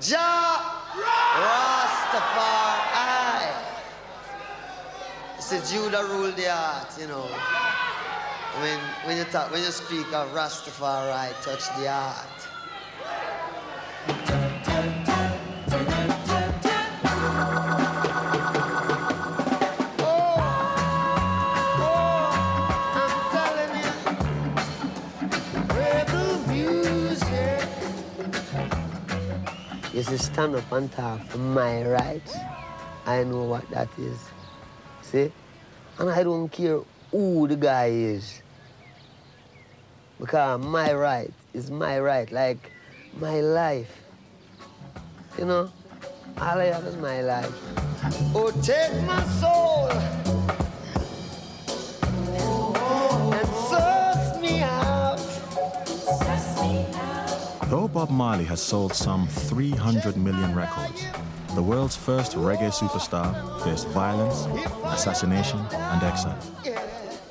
Jah Rastafari. It's a Judah rule the heart, you know. When, when you talk, when you speak of Rastafari, touch the heart. Is to stand up and talk for my rights. I know what that is. See? And I don't care who the guy is. Because my right is my right, like my life. You know? All I have is my life. Oh, take my soul. Though Bob Marley has sold some 300 million records, the world's first reggae superstar faced violence, assassination, and exile.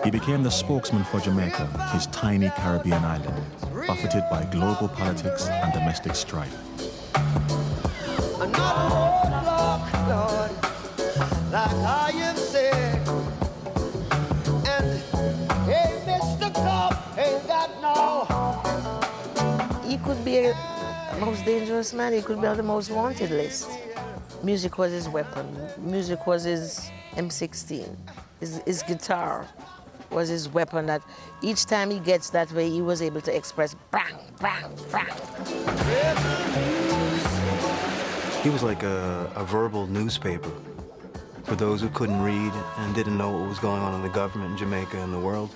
He became the spokesman for Jamaica, his tiny Caribbean island, buffeted by global politics and domestic strife. could most dangerous man. He could be on the most wanted list. Music was his weapon. Music was his M16. His, his guitar was his weapon that each time he gets that way, he was able to express bang, bang, bang. He was like a, a verbal newspaper for those who couldn't read and didn't know what was going on in the government in Jamaica and the world.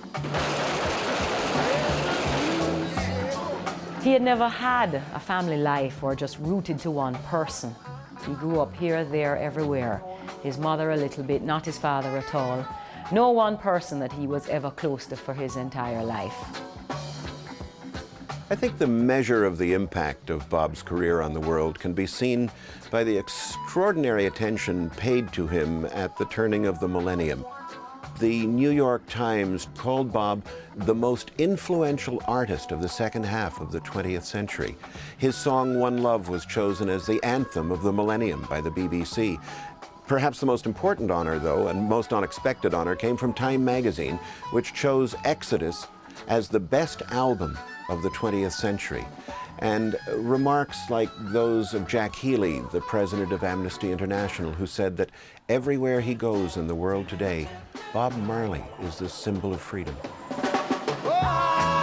He had never had a family life or just rooted to one person. He grew up here, there, everywhere. His mother a little bit, not his father at all. No one person that he was ever close to for his entire life. I think the measure of the impact of Bob's career on the world can be seen by the extraordinary attention paid to him at the turning of the millennium. The New York Times called Bob the most influential artist of the second half of the 20th century. His song One Love was chosen as the anthem of the millennium by the BBC. Perhaps the most important honor, though, and most unexpected honor, came from Time magazine, which chose Exodus as the best album of the 20th century. And remarks like those of Jack Healey, the president of Amnesty International, who said that everywhere he goes in the world today, Bob Marley is the symbol of freedom. euphoria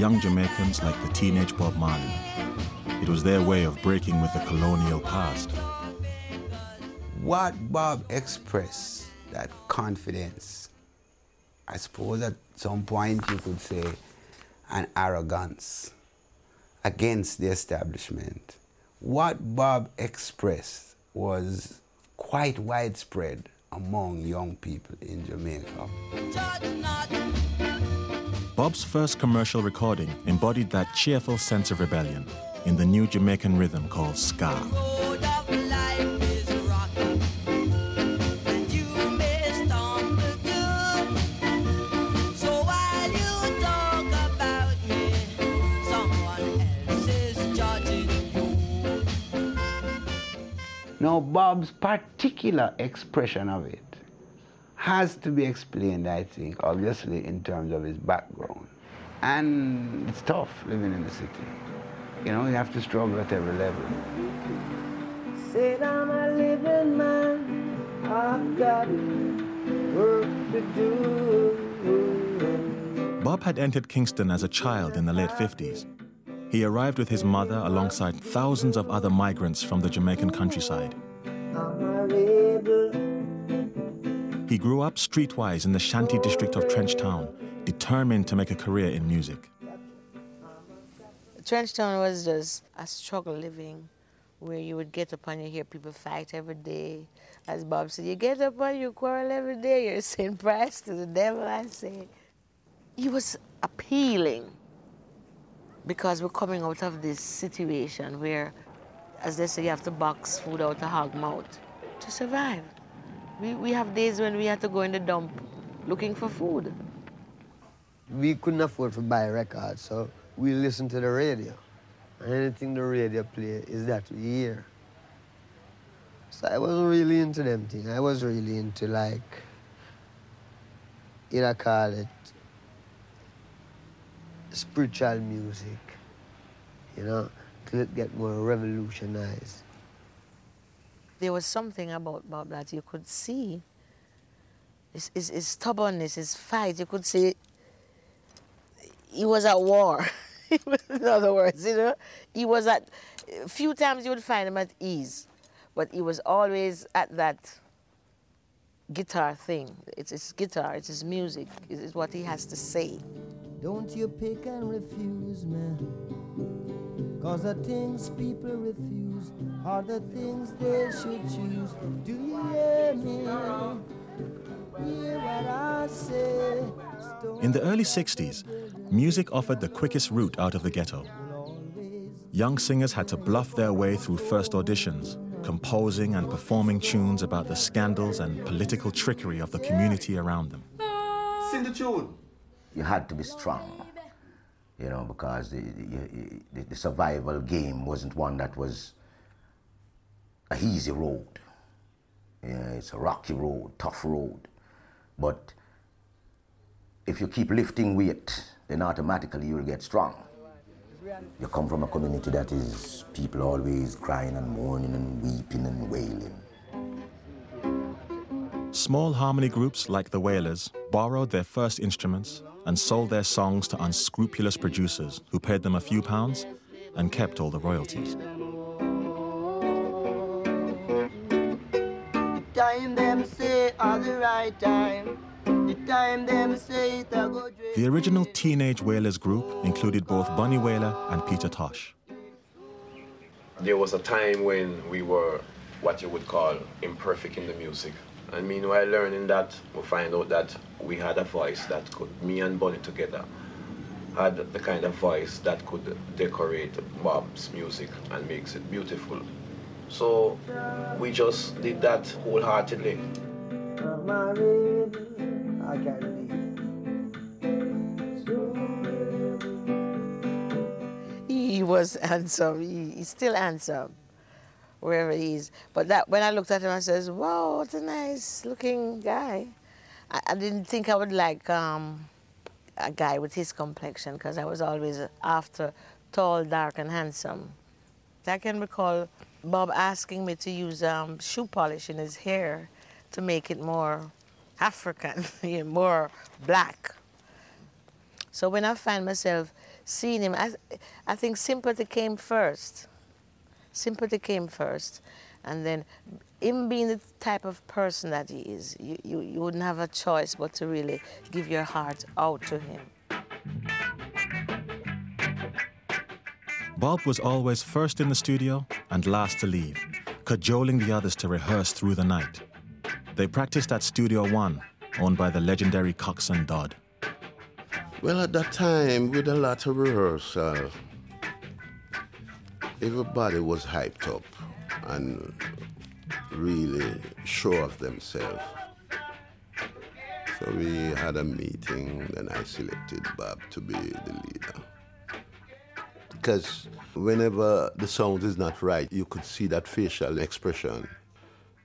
young Jamaicans like the teenage Bob Marley. It was their way of breaking with the colonial past. What Bob expressed, that confidence, I suppose at some point you could say an arrogance against the establishment. What Bob expressed was quite widespread among young people in Jamaica. Bob's first commercial recording embodied that cheerful sense of rebellion in the new Jamaican rhythm called ska. Now, Bob's particular expression of it has to be explained, I think, obviously, in terms of his background. And it's tough living in the city. You know, you have to struggle at every level. Said I'm a living man, I've got work to do. Bob had entered Kingston as a child in the late 50s. He arrived with his mother alongside thousands of other migrants from the Jamaican countryside. He grew up streetwise in the shanty district of Trenchtown, determined to make a career in music. Trenchtown was just a struggle living where you would get up and you hear people fight every day. As Bob said, you get up and you quarrel every day, you're saying price to the devil, I say. It was appealing because we're coming out of this situation where, as they say, you have to box food out of hog mouth to survive. We, we have days when we have to go in the dump looking for food. We couldn't afford to buy records, so we listen to the radio. And anything the radio play is that we hear. So I wasn't really into them things. I was really into like, you know, call it spiritual music, you know, it get more revolutionized. There was something about Bob that you could see. His, his, his stubbornness, his fight, you could see he was at war. in other words, you know, he was at, a few times you would find him at ease, but he was always at that guitar thing. It's his guitar, it's his music, it's what he has to say. Don't you pick and refuse, man. Cause the things people refuse are the things they should choose. Do you hear me? Hear what I say? In the early 60s, music offered the quickest route out of the ghetto. Young singers had to bluff their way through first auditions, composing and performing tunes about the scandals and political trickery of the community around them. Sing the tune. You had to be strong, you know, because the, the, the survival game wasn't one that was a easy road. Yeah, it's a rocky road, tough road. But if you keep lifting weight, then automatically you'll get strong. You come from a community that is people always crying and mourning and weeping and wailing. Small harmony groups like the Wailers borrowed their first instruments and sold their songs to unscrupulous producers who paid them a few pounds and kept all the royalties. The original Teenage Wailers group included both Bunny Wailer and Peter Tosh. There was a time when we were what you would call imperfect in the music. And meanwhile learning that, we find out that we had a voice that could, me and Bunny together, had the kind of voice that could decorate Bob's music and makes it beautiful. So we just did that wholeheartedly. He was handsome. He, he's still handsome, wherever he is. But that when I looked at him, I says, "Wow, what a nice looking guy." I, I didn't think I would like um, a guy with his complexion because I was always after tall, dark, and handsome. I can recall Bob asking me to use um, shoe polish in his hair to make it more African, more black. So when I find myself seeing him, I, I think sympathy came first. Sympathy came first. And then him being the type of person that he is, you, you, you wouldn't have a choice but to really give your heart out to him. Bob was always first in the studio and last to leave, cajoling the others to rehearse through the night. They practiced at Studio One, owned by the legendary Coxsone Dodd. Well, at that time, with a lot of rehearsal, everybody was hyped up and really sure of themselves. So we had a meeting, and I selected Bob to be the leader. Because whenever the sound is not right, you could see that facial expression.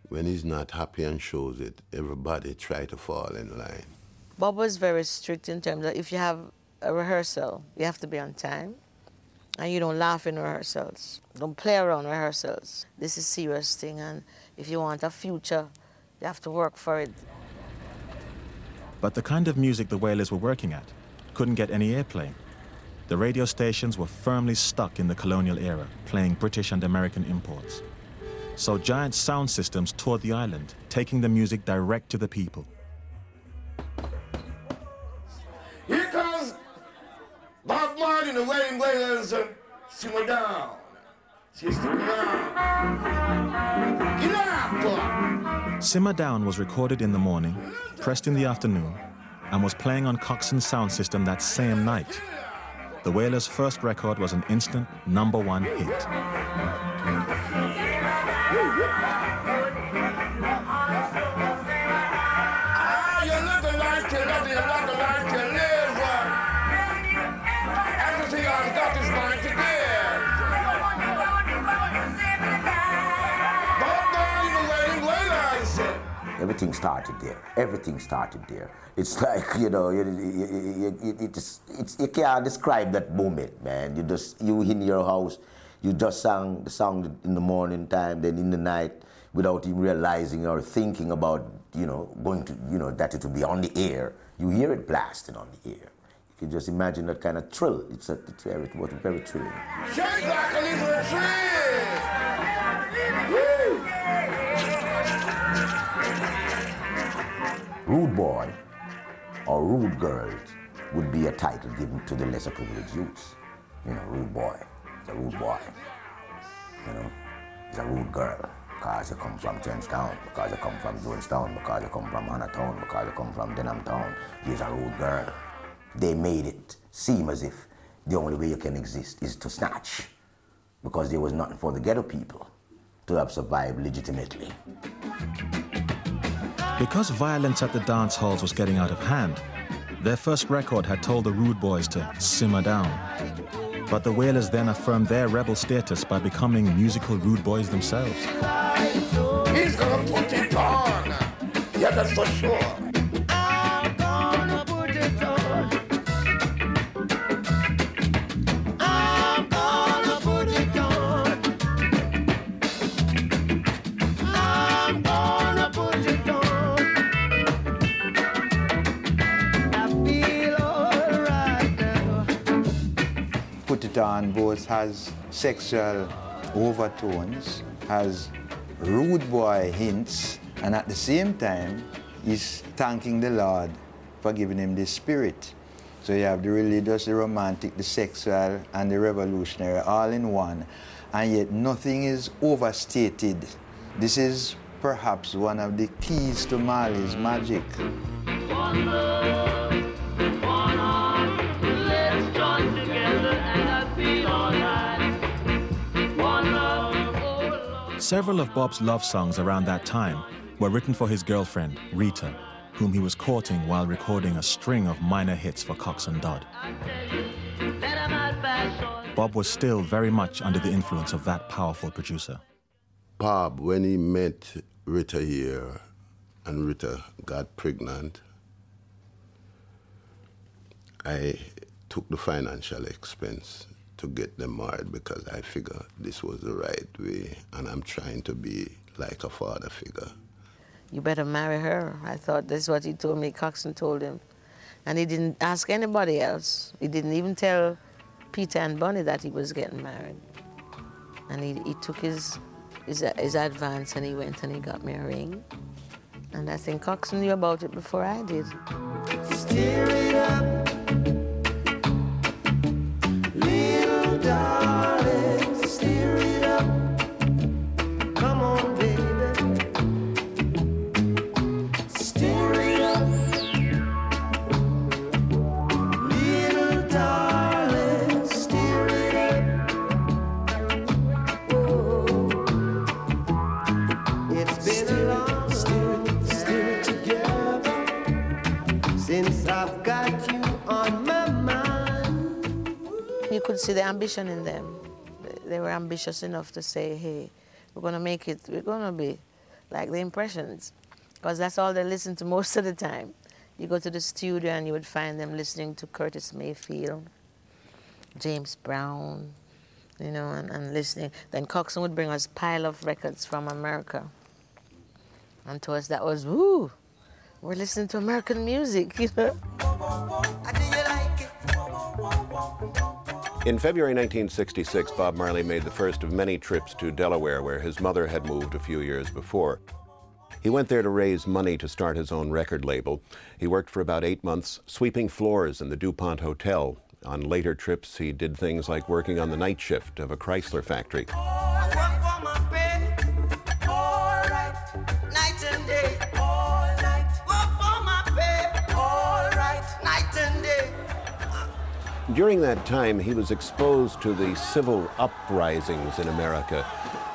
When he's not happy and shows it, everybody try to fall in line. Bob was very strict in terms of if you have a rehearsal, you have to be on time. And you don't laugh in rehearsals. Don't play around rehearsals. This is serious thing and if you want a future, you have to work for it. But the kind of music the Wailers were working at couldn't get any airplay. The radio stations were firmly stuck in the colonial era, playing British and American imports. So giant sound systems toured the island, taking the music direct to the people. Here comes Bob Marley the Wedding Wailers and Simmer Down. Down. Get Simmer Down was recorded in the morning, pressed in the afternoon, and was playing on Coxsone's sound system that same night. The Wailers' first record was an instant number one hit. Ah, Everything started there. Everything started there. It's like you know, you, you, you, you, it's, you can't describe that moment, man. You just you in your house, you just sang the song in the morning time, then in the night, without even realizing or thinking about you know going to you know that it will be on the air. You hear it blasting on the air. You can just imagine that kind of thrill. It's a, it's very, very thrilling. Rude boy or rude girl would be a title given to the lesser privileged youths. You know, rude boy. A rude boy. You know, a rude girl because you come from Trenchtown, because you come from Jonestown, because you come from Anatown, because you come from Denham Town. You're a rude girl. They made it seem as if the only way you can exist is to snatch because there was nothing for the ghetto people to have survived legitimately. Because violence at the dance halls was getting out of hand, their first record had told the Rude Boys to simmer down. But the Wailers then affirmed their rebel status by becoming musical rude boys themselves. He's gonna put it on. Yeah, that's for sure. Both has sexual overtones, has rude boy hints, and at the same time, he's thanking the Lord for giving him this spirit. So you have the religious, the romantic, the sexual, and the revolutionary all in one, and yet nothing is overstated. This is perhaps one of the keys to Marley's magic. Several of Bob's love songs around that time were written for his girlfriend, Rita, whom he was courting while recording a string of minor hits for Coxsone Dodd. Bob was still very much under the influence of that powerful producer. Bob, when he met Rita here and Rita got pregnant, I took the financial expense to get them married because I figured this was the right way and I'm trying to be like a father figure. You better marry her. I thought this is what he told me, Coxsone told him. And he didn't ask anybody else. He didn't even tell Peter and Bunny that he was getting married. And he, he took his, his, his advance and he went and he got me a ring. And I think Coxsone knew about it before I did. Could see the ambition in them. They were ambitious enough to say, hey, we're going to make it, we're going to be like the Impressions. Because that's all they listen to most of the time. You go to the studio and you would find them listening to Curtis Mayfield, James Brown, you know, and, and listening. Then Coxsone would bring us a pile of records from America. And to us that was, woo, we're listening to American music, you know. In February 1966, Bob Marley made the first of many trips to Delaware, where his mother had moved a few years before. He went there to raise money to start his own record label. He worked for about eight months sweeping floors in the DuPont Hotel On later trips, he did things like working on the night shift of a Chrysler factory. During that time, he was exposed to the civil uprisings in America.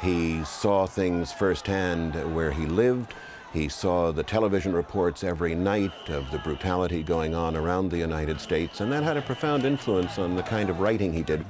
He saw things firsthand where he lived. He saw the television reports every night of the brutality going on around the United States, and that had a profound influence on the kind of writing he did.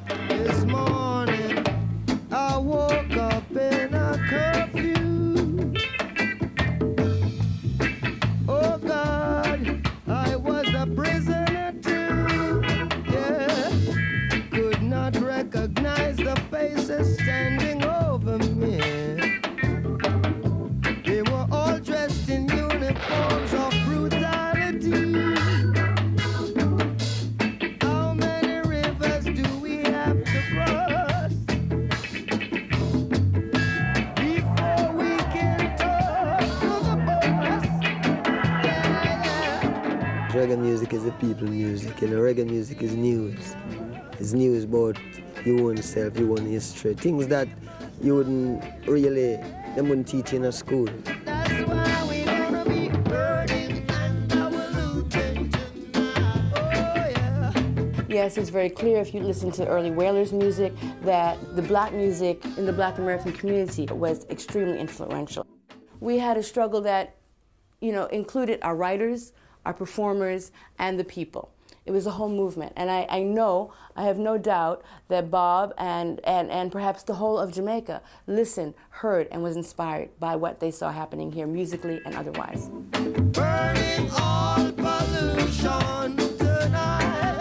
Music is the people music, and reggae music is news. It's news about your own self, your own history, things that you wouldn't really, them wouldn't teach in a school. That's why we gonna be burning and our looting tonight. Oh yeah. Yes, it's very clear if you listen to early Wailers music that the black music in the black American community was extremely influential. We had a struggle that, you know, included our writers, our performers, and the people. It was a whole movement. And I, I know, I have no doubt that Bob and, and, and perhaps the whole of Jamaica listened, heard, and was inspired by what they saw happening here musically and otherwise. Burning all pollution tonight.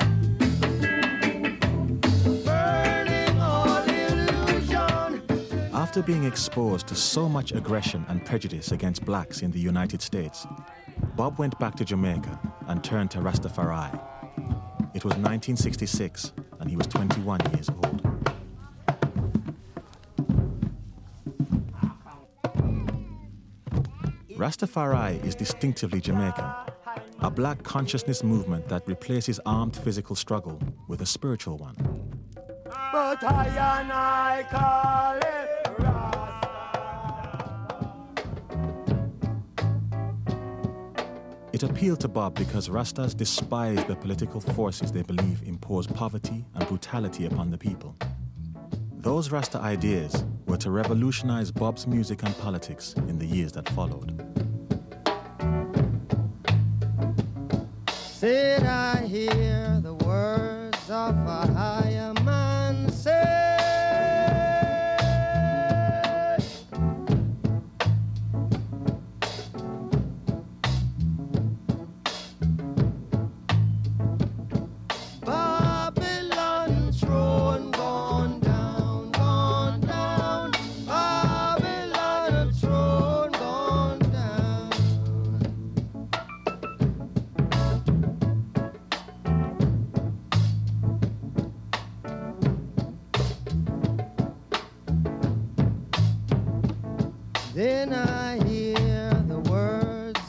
Burning all illusion. After being exposed to so much aggression and prejudice against blacks in the United States, Bob went back to Jamaica and turned to Rastafari. It was 1966, and he was 21 years old. Rastafari is distinctively Jamaican, a black consciousness movement that replaces armed physical struggle with a spiritual one. It appealed to Bob because Rastas despise the political forces they believe impose poverty and brutality upon the people. Those Rasta ideas were to revolutionize Bob's music and politics in the years that followed. Said I hear the words of a higher man say.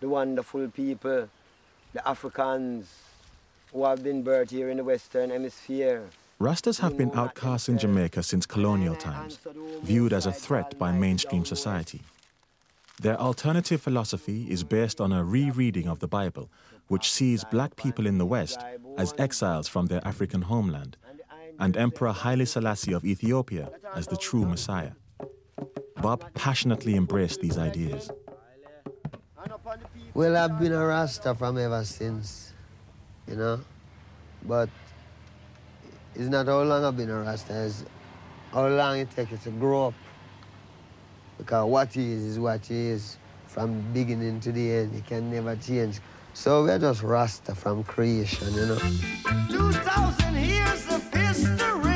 the wonderful people, the Africans who have been birthed here in the Western Hemisphere. Rastas have been outcasts in Jamaica since colonial times, viewed as a threat by mainstream society. Their alternative philosophy is based on a rereading of the Bible, which sees black people in the West as exiles from their African homeland, and Emperor Haile Selassie of Ethiopia as the true Messiah. Bob passionately embraced these ideas. Well, I've been a Rasta from ever since, you know. But it's not how long I've been a Rasta, it's how long it takes to grow up. Because what he is is what he is. from beginning to the end. It can never change. So we're just Rasta from creation, you know. 2,000 years of history.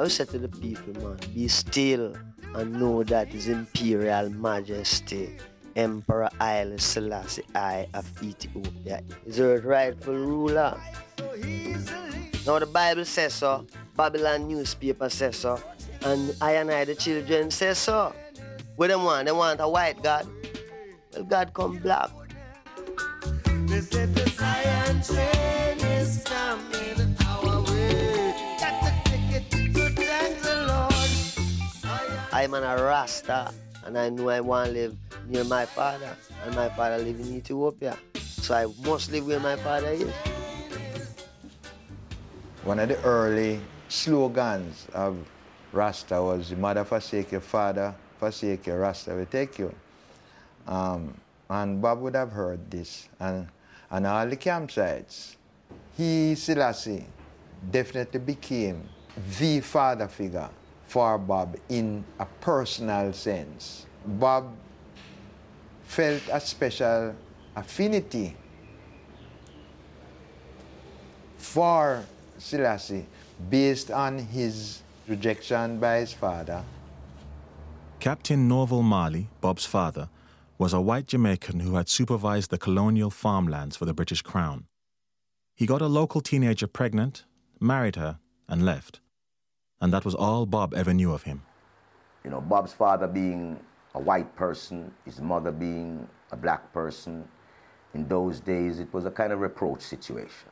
I will say to the people, man, be still and know that His Imperial Majesty Emperor Haile Selassie I of Ethiopia is the rightful ruler. Now the Bible says so, Babylon newspaper says so, and I and I the children say so. What they want? They want a white God. Well, God come black. They said the train is coming I'm an Rasta, and I know I want to live near my father, and my father live in Ethiopia. So I must live where my father is. One of the early slogans of Rasta was, Mother forsake your father, forsake your Rasta will take you. Um, and Bob would have heard this. And on all the campsites, he, Selassie, definitely became the father figure for Bob in a personal sense. Bob felt a special affinity for Selassie based on his rejection by his father. Captain Norval Marley, Bob's father, was a white Jamaican who had supervised the colonial farmlands for the British Crown. He got a local teenager pregnant, married her, and left. And that was all Bob ever knew of him. You know, Bob's father being a white person, his mother being a black person, in those days it was a kind of reproach situation.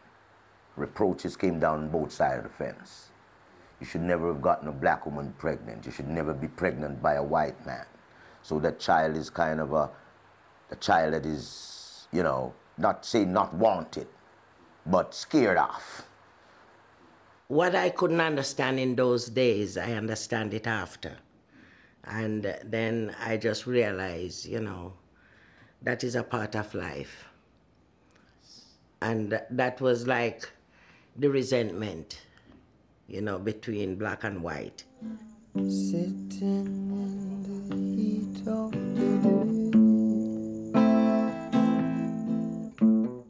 Reproaches came down both sides of the fence. You should never have gotten a black woman pregnant. You should never be pregnant by a white man. So that child is kind of a, a child that is, you know, not say not wanted, but scared off. What I couldn't understand in those days, I understand it after. And then I just realized, you know, that is a part of life. And that was like the resentment, you know, between black and white. Sitting in the heat of the day.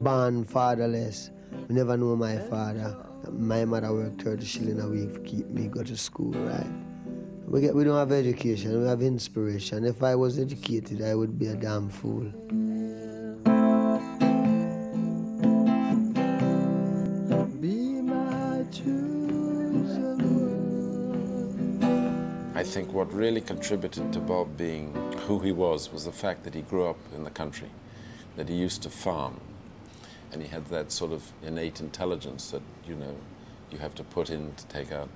Born fatherless. We never knew my father. My mother worked 30 shilling a week to keep me go to school, right? We, get, we don't have education, we have inspiration. If I was educated, I would be a damn fool. I think what really contributed to Bob being who he was was the fact that he grew up in the country, that he used to farm, and he had that sort of innate intelligence that, you know, you have to put in to take out.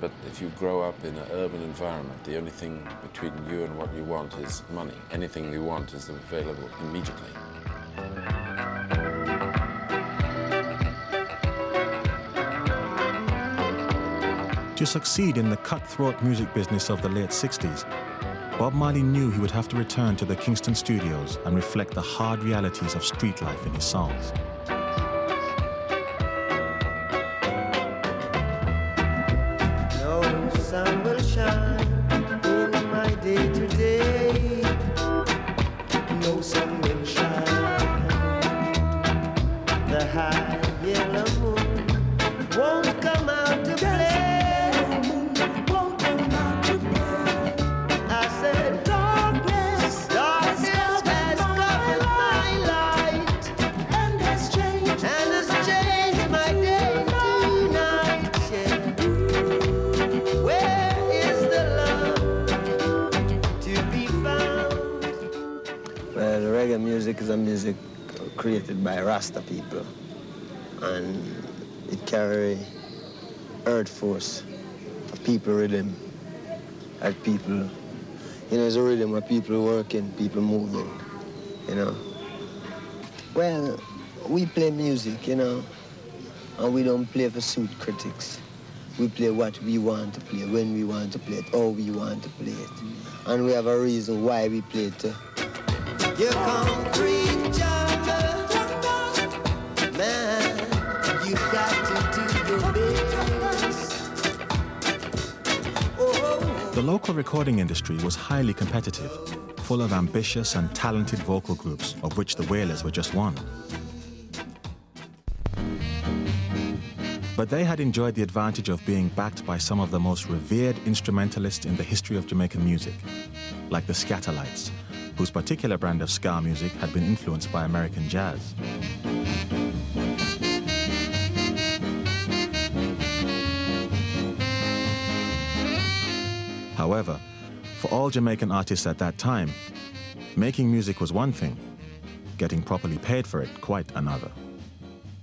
But if you grow up in an urban environment, the only thing between you and what you want is money. Anything you want is available immediately. To succeed in the cutthroat music business of the late 60s, Bob Marley knew he would have to return to the Kingston studios and reflect the hard realities of street life in his songs. Rasta people. And it carry earth force, a people rhythm, like people, you know, it's a rhythm where people working, people moving, you know. Well, we play music, you know, and we don't play for suit critics. We play what we want to play, when we want to play it, how we want to play it. And we have a reason why we play it concrete The local recording industry was highly competitive, full of ambitious and talented vocal groups, of which the Wailers were just one. But they had enjoyed the advantage of being backed by some of the most revered instrumentalists in the history of Jamaican music, like the Skatalites, whose particular brand of ska music had been influenced by American jazz. However, for all Jamaican artists at that time, making music was one thing, getting properly paid for it quite another.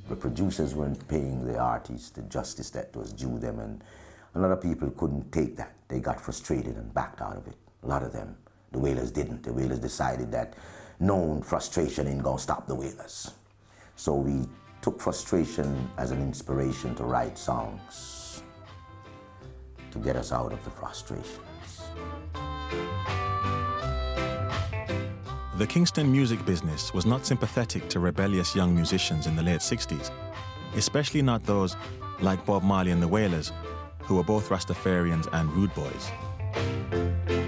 The producers weren't paying the artists the justice that was due them, and a lot of people couldn't take that. They got frustrated and backed out of it. A lot of them. The Wailers didn't. The Wailers decided that known frustration ain't gonna stop the Wailers. So we took frustration as an inspiration to write songs to get us out of the frustrations. The Kingston music business was not sympathetic to rebellious young musicians in the late 60s, especially not those like Bob Marley and the Wailers, who were both Rastafarians and rude boys.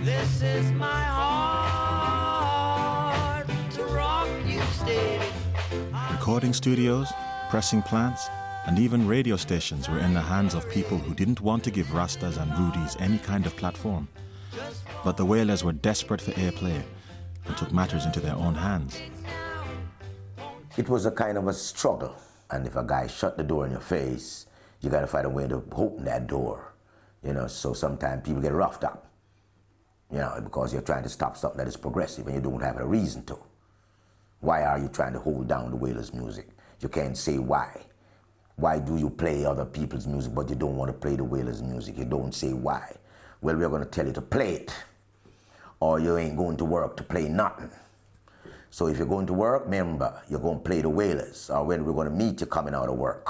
This is my heart to rock you. Recording studios, pressing plants, and even radio stations were in the hands of people who didn't want to give Rastas and Rudies any kind of platform. But the Wailers were desperate for airplay and took matters into their own hands. It was a kind of a struggle. And if a guy shut the door in your face, you gotta find a way to open that door. You know, so sometimes people get roughed up. You know, because you're trying to stop something that is progressive and you don't have a reason to. Why are you trying to hold down the Wailers music? You can't say why. Why do you play other people's music but you don't want to play the Wailers music? You don't say why. Well, we're gonna tell you to play it or you ain't going to work to play nothing. So if you're going to work, remember, you're going to play the Wailers, or when we're going to meet you coming out of work.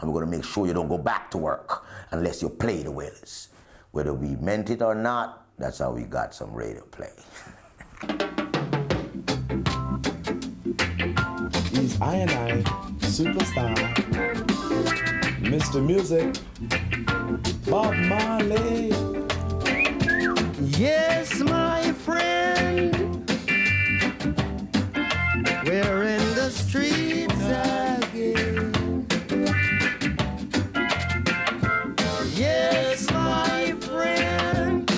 And we're going to make sure you don't go back to work unless you play the Wailers. Whether we meant it or not, that's how we got some radio play. He's I and I, superstar, Mr. Music, Bob Marley. Yes, my friend, we're in the streets again. Yes, my friend,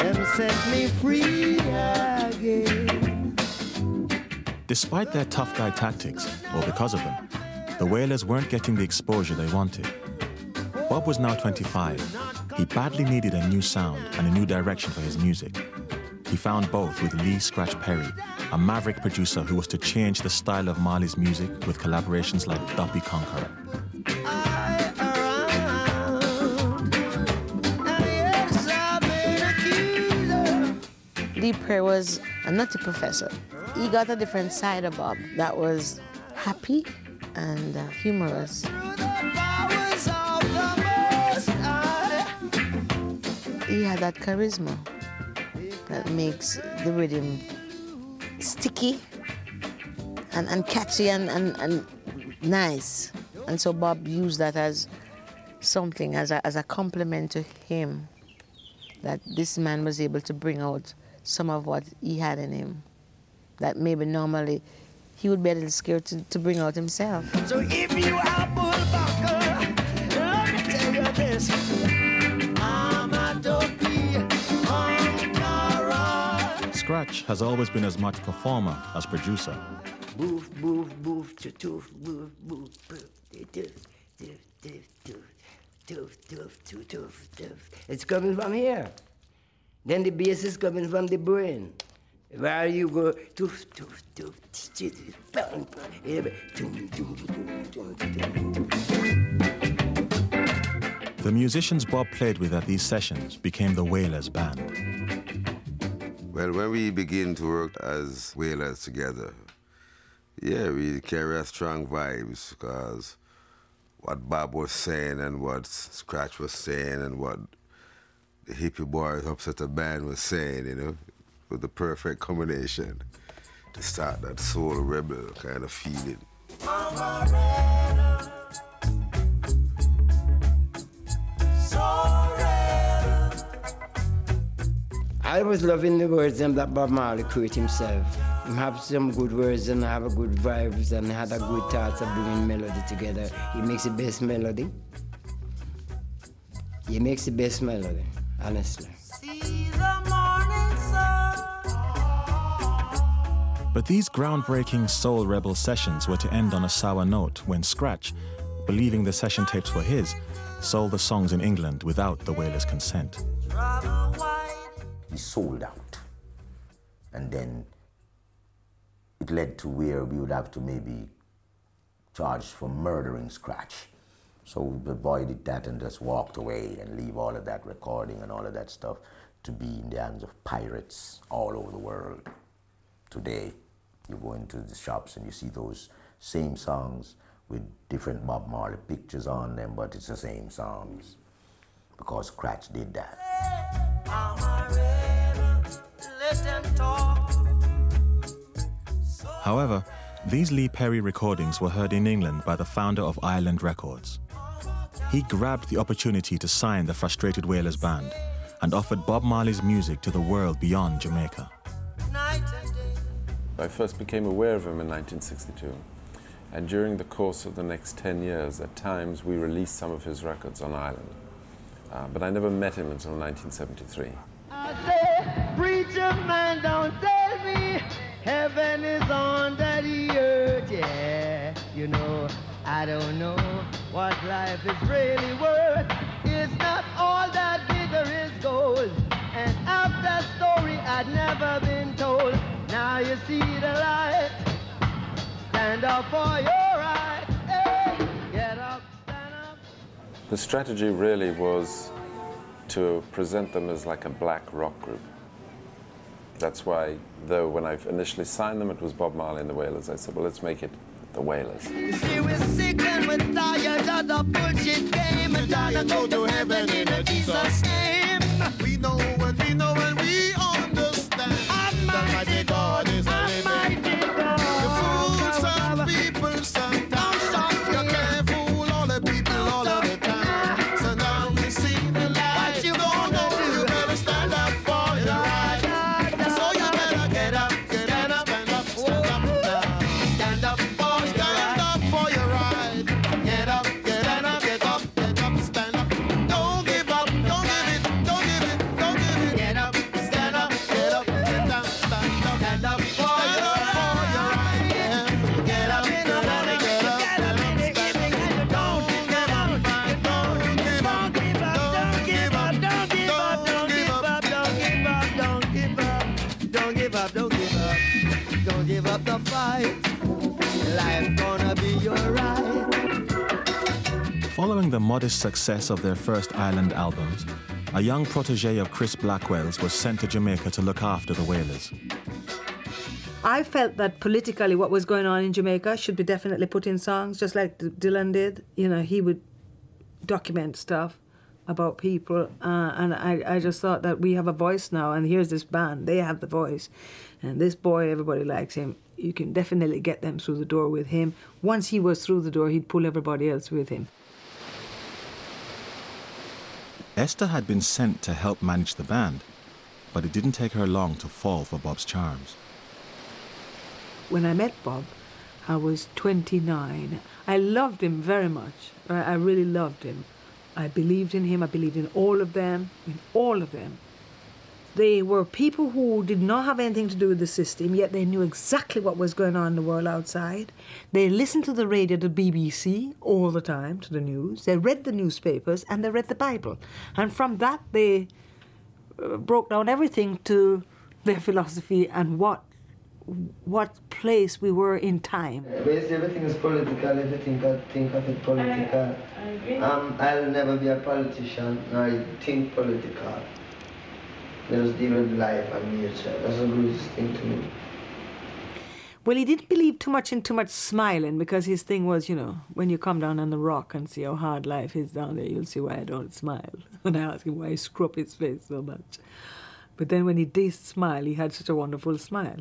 them set me free again. Despite their tough guy tactics, or because of them, the Wailers weren't getting the exposure they wanted. Bob was now 25. He badly needed a new sound and a new direction for his music. He found both with Lee Scratch Perry, a maverick producer who was to change the style of Marley's music with collaborations like Duppy Conqueror. Lee Perry was a nutty professor. He got a different side of Bob that was happy and uh, humorous. He had that charisma that makes the rhythm sticky and, and catchy and, and, and nice. And so Bob used that as something, as a, as a compliment to him, that this man was able to bring out some of what he had in him that maybe normally he would be a little scared to, to bring out himself. So if you are Has always been as much performer as producer. Move, move, move, to toof, move, move, doof, doof, doof, doof, doof, doof, doof, doof, doof. It's coming from here. Then the bass is coming from the brain. Where you go, doof, doof, doof, doof, doof, bang, bang, doof, doof, doof, doof, doof. The musicians Bob played with at these sessions became the Wailers Band. Well, when we begin to work as Wailers together, yeah, we carry a strong vibes because what Bob was saying and what Scratch was saying and what the hippie boys upset the band was saying, you know, was the perfect combination to start that soul rebel kind of feeling. I was loving the words them that Bob Marley created himself. He have some good words and have a good vibes and had a good thoughts of bringing melody together. He makes the best melody. He makes the best melody, honestly. But these groundbreaking soul rebel sessions were to end on a sour note when Scratch, believing the session tapes were his, sold the songs in England without the Wailers' consent. He sold out. And then it led to where we would have to maybe charge for murdering Scratch. So we avoided that and just walked away and leave all of that recording and all of that stuff to be in the hands of pirates all over the world. Today, you go into the shops and you see those same songs with different Bob Marley pictures on them, but it's the same songs because Scratch did that. However, these Lee Perry recordings were heard in England by the founder of Island Records. He grabbed the opportunity to sign the Frustrated Wailers band and offered Bob Marley's music to the world beyond Jamaica. I first became aware of him in 1962. And during the course of the next 10 years, at times we released some of his records on Island. Uh, but I never met him until 1973. I say, preacher man, don't tell me heaven is under the earth, yeah. You know, I don't know what life is really worth. It's not all that is gold. And after story I'd never been told, now you see the light. Stand up for The strategy really was to present them as like a black rock group. That's why, though, when I initially signed them, it was Bob Marley and the Wailers. I said, well, let's make it the Wailers. We're sick and we're tired the modest success of their first island albums, a young protege of Chris Blackwell's was sent to Jamaica to look after the Wailers. I felt that politically what was going on in Jamaica should be definitely put in songs, just like Dylan did. You know, he would document stuff about people, uh, and I, I just thought that we have a voice now, and here's this band, they have the voice. And this boy, everybody likes him. You can definitely get them through the door with him. Once he was through the door, he'd pull everybody else with him. Esther had been sent to help manage the band, but it didn't take her long to fall for Bob's charms. When I met Bob, I was 29. I loved him very much. I, really loved him. I believed in him. I believed in all of them, in all of them. They were people who did not have anything to do with the system, yet they knew exactly what was going on in the world outside. They listened to the radio, the BBC, all the time, to the news. They read the newspapers and they read the Bible. And from that, they uh, broke down everything to their philosophy and what what place we were in time. Basically, everything is political. Everything I think of, think of it political, um, I'll never be a politician I think political. I just deal life and nature. That's the greatest thing to me. Well, he didn't believe too much in too much smiling because his thing was, you know, when you come down on the rock and see how hard life is down there, you'll see why I don't smile. And I asked him why he up his face so much. But then when he did smile, he had such a wonderful smile.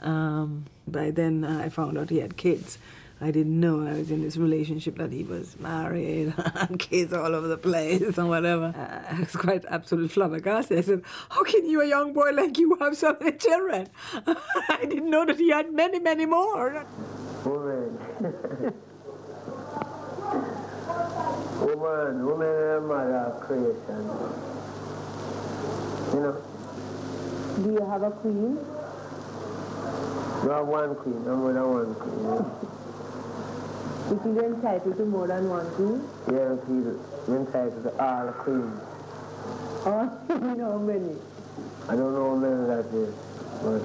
Um, by then uh, I found out he had kids. I didn't know I was in this relationship that he was married and kids all over the place and whatever. Uh, I was quite absolutely flabbergasted. I said, How can you, a young boy like you, have so many children? I didn't know that he had many, many more. Woman. woman, woman and mother of creation. You know? Do you have a queen? You have one queen, no more than one queen. Yeah. You feel entitled to more than one queen? Yeah, I feel entitled to all the queens. Oh, you know how many? I don't know how many that is, but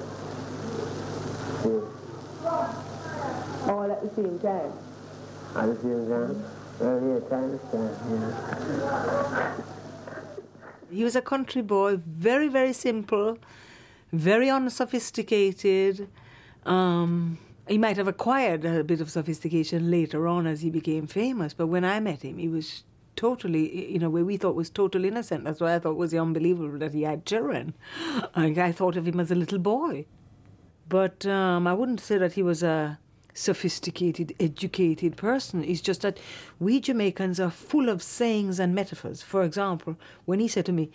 yeah. All at the same time? At the same time? Well, yeah, time to time, yeah. He was a country boy, very, very simple, very unsophisticated. Um, he might have acquired a bit of sophistication later on as he became famous, but when I met him, he was totally, you know, where we thought was total innocent. That's why I thought it was unbelievable that he had children. Like, I thought of him as a little boy. But um, I wouldn't say that he was a sophisticated, educated person. It's just that we Jamaicans are full of sayings and metaphors. For example, when he said to me,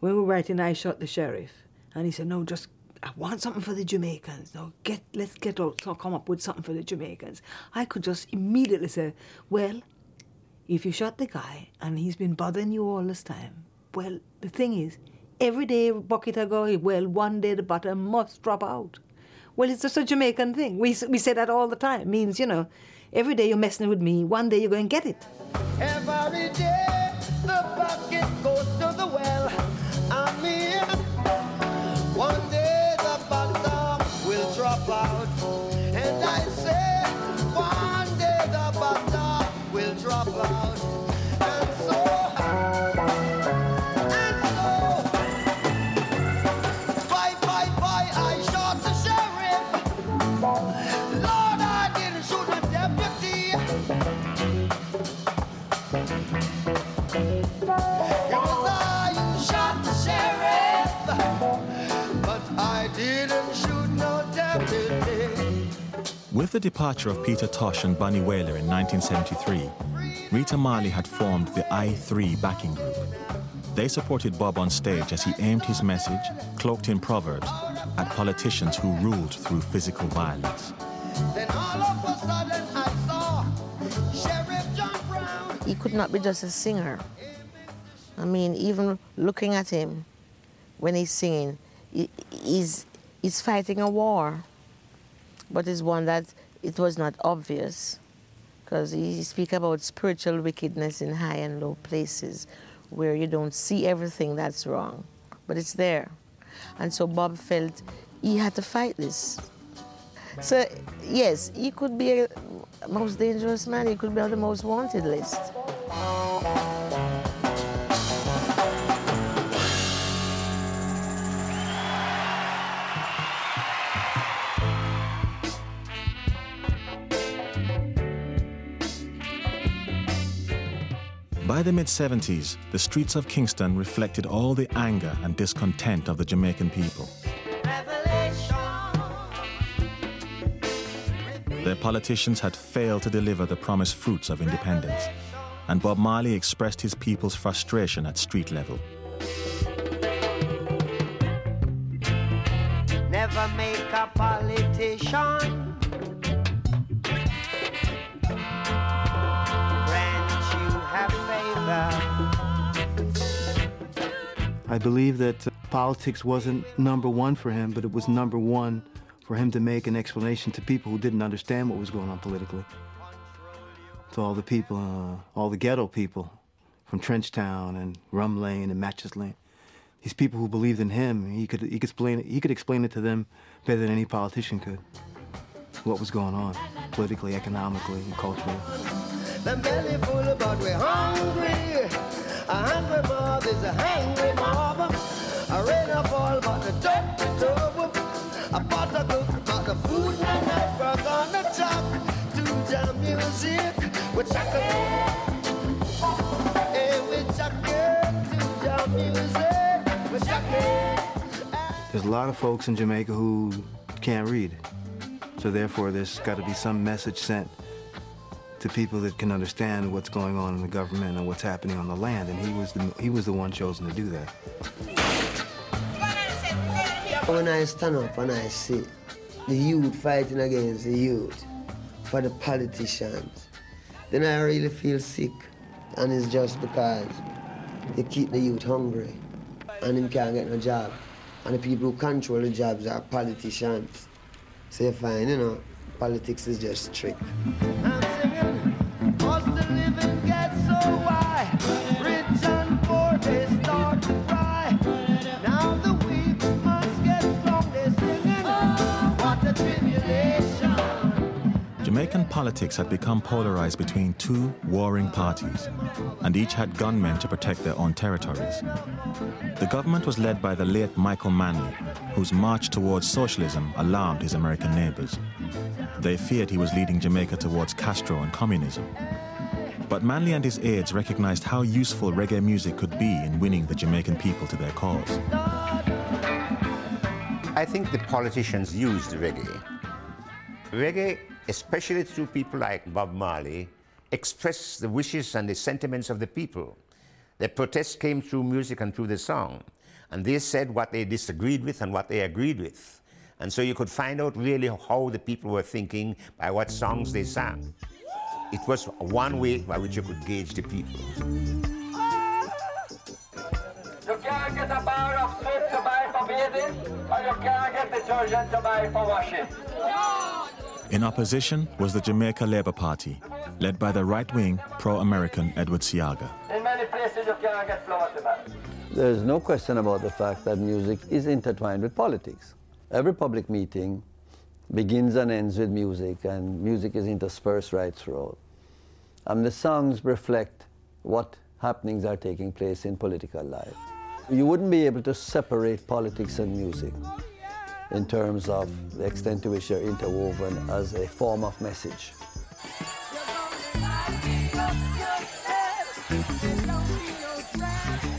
when we were writing I Shot the Sheriff, and he said, no, just I want something for the Jamaicans. No, get let's get out, so come up with something for the Jamaicans. I could just immediately say, well, if you shot the guy and he's been bothering you all this time, well, the thing is, every day bucket I go, well, one day the butter must drop out. Well, it's just a Jamaican thing. We we say that all the time. It means you know, every day you're messing with me, one day you're going to get it. Every day the bucket goes to the well. I mean, will the departure of Peter Tosh and Bunny Wailer in 1973, Rita Marley had formed the I3 backing group. They supported Bob on stage as he aimed his message, cloaked in proverbs, at politicians who ruled through physical violence. Then all of a sudden I saw Sheriff John Brown. He could not be just a singer. I mean, even looking at him when he's singing, he- he's, he's fighting a war, but it's one that it was not obvious because he speak about spiritual wickedness in high and low places where you don't see everything that's wrong, but it's there. And so Bob felt he had to fight this. So, yes, he could be a most dangerous man, he could be on the most wanted list. By the mid 70s, the streets of Kingston reflected all the anger and discontent of the Jamaican people. Their politicians had failed to deliver the promised fruits of independence, and Bob Marley expressed his people's frustration at street level. Never make a politician. I believe that uh, politics wasn't number one for him, but it was number one for him to make an explanation to people who didn't understand what was going on politically. To all the people, uh, all the ghetto people from Trenchtown and Rum Lane and Matches Lane. These people who believed in him, he could, he could explain it, he could explain it to them better than any politician could. What was going on politically, economically, and culturally. Them belly full, we're hungry. A hungry mob is a hungry mob. Music with chaka. Hey, with chaka. To jam music with chaka. There's a lot of folks in Jamaica who can't read. So therefore, there's got to be some message sent to people that can understand what's going on in the government and what's happening on the land, and he was the, he was the one chosen to do that. When I stand up and I see the youth fighting against the youth for the politicians, then I really feel sick. And it's just because they keep the youth hungry and them can't get no job. And the people who control the jobs are politicians. So you find, you know, politics is just trick. Jamaican politics had become polarized between two warring parties, and each had gunmen to protect their own territories. The government was led by the late Michael Manley, whose march towards socialism alarmed his American neighbors. They feared he was leading Jamaica towards Castro and communism. But Manley and his aides recognized how useful reggae music could be in winning the Jamaican people to their cause. I think the politicians used reggae. Reggae, especially through people like Bob Marley, expressed the wishes and the sentiments of the people. The protests came through music and through the song. And they said what they disagreed with and what they agreed with. And so you could find out really how the people were thinking by what songs they sang. It was one way by which you could gauge the people. You can't get a bar of soap to buy for bathing, or you can't get detergent to buy for washing. In opposition was the Jamaica Labour Party, led by the right-wing, pro-American Edward Seaga. In many places you can't get flour to buy. There's no question about the fact that music is intertwined with politics. Every public meeting begins and ends with music, and music is interspersed right throughout. And the songs reflect what happenings are taking place in political life. You wouldn't be able to separate politics and music in terms of the extent to which they're interwoven as a form of message.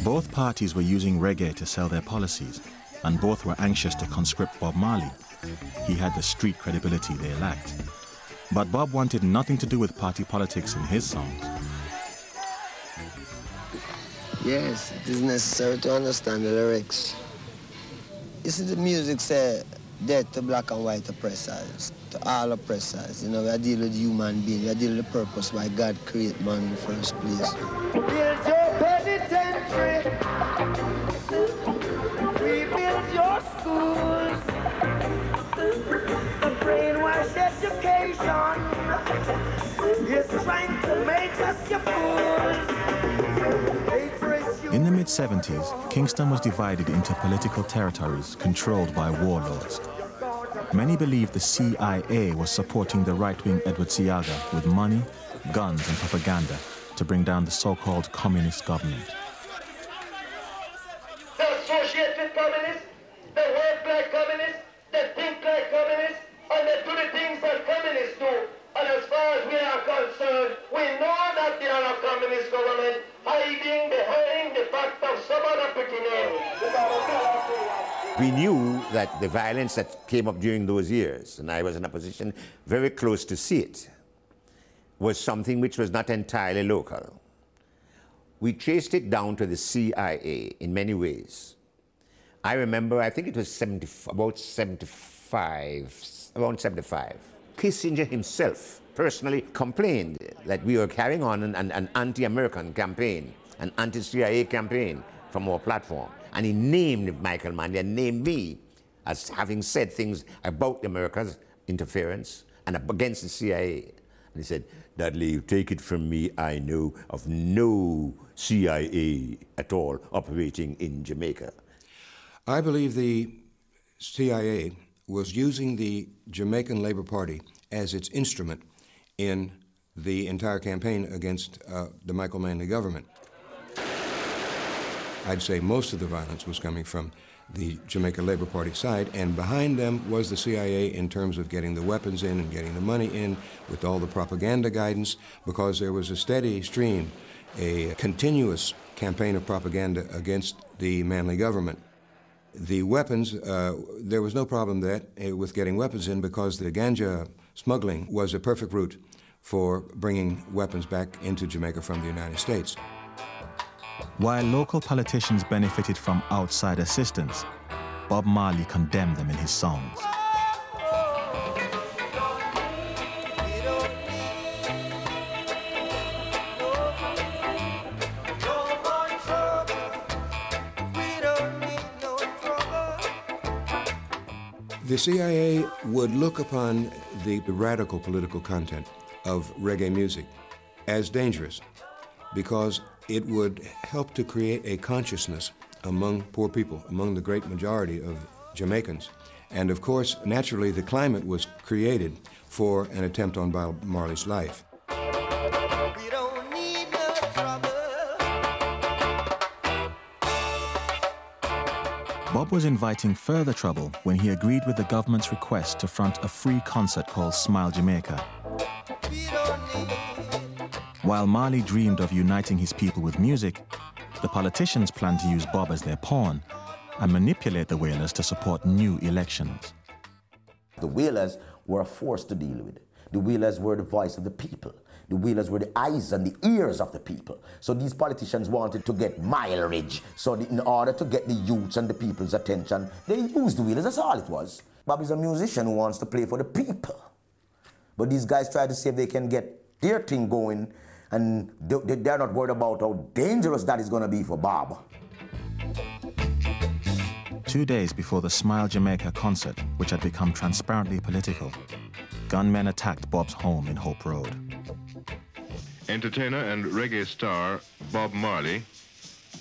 Both parties were using reggae to sell their policies, and both were anxious to conscript Bob Marley. He had the street credibility they lacked. But Bob wanted nothing to do with party politics in his songs. Yes, it is necessary to understand the lyrics. You see, the music say death to black and white oppressors, to all oppressors. You know, we dealing with human beings, we dealing with the purpose why God created man in the first place. Build your penitentiary. We build your schools. The brainwash education is trying to make us your fools. In the mid 70s, Kingston was divided into political territories controlled by warlords. Many believed the CIA was supporting the right wing Edward Seaga with money, guns, and propaganda to bring down the so called communist government. We knew that the violence that came up during those years, and I was in a position very close to see it, was something which was not entirely local. We traced it down to the CIA in many ways. I remember, I think it was 70, about 75, around 75. Kissinger himself personally complained that we were carrying on an, an, an anti-American campaign, an anti-CIA campaign from our platform. And he named Michael Manley and named me as having said things about the Americans' interference and against the CIA. And he said, Dudley, you take it from me, I know of no CIA at all operating in Jamaica. I believe the CIA was using the Jamaican Labor Party as its instrument in the entire campaign against uh, the Michael Manley government. I'd say most of the violence was coming from the Jamaica Labor Party side, and behind them was the CIA in terms of getting the weapons in and getting the money in with all the propaganda guidance, because there was a steady stream, a continuous campaign of propaganda against the Manley government. The weapons, uh, there was no problem that, uh, with getting weapons in because the ganja smuggling was a perfect route for bringing weapons back into Jamaica from the United States. While local politicians benefited from outside assistance, Bob Marley condemned them in his songs. The CIA would look upon the radical political content of reggae music as dangerous because it would help to create a consciousness among poor people, among the great majority of Jamaicans. And of course, naturally, the climate was created for an attempt on Bob Marley's life. Bob was inviting further trouble when he agreed with the government's request to front a free concert called Smile Jamaica. While Marley dreamed of uniting his people with music, the politicians planned to use Bob as their pawn and manipulate the Wailers to support new elections. The Wailers were a force to deal with. The Wailers were the voice of the people. The Wailers were the eyes and the ears of the people. So these politicians wanted to get mileage. So in order to get the youths and the people's attention, they used the Wailers. That's all it was. Bob is a musician who wants to play for the people. But these guys try to see if they can get their thing going, and they're not worried about how dangerous that is going to be for Bob. Two days before the Smile Jamaica concert, which had become transparently political, gunmen attacked Bob's home in Hope Road. Entertainer and reggae star Bob Marley,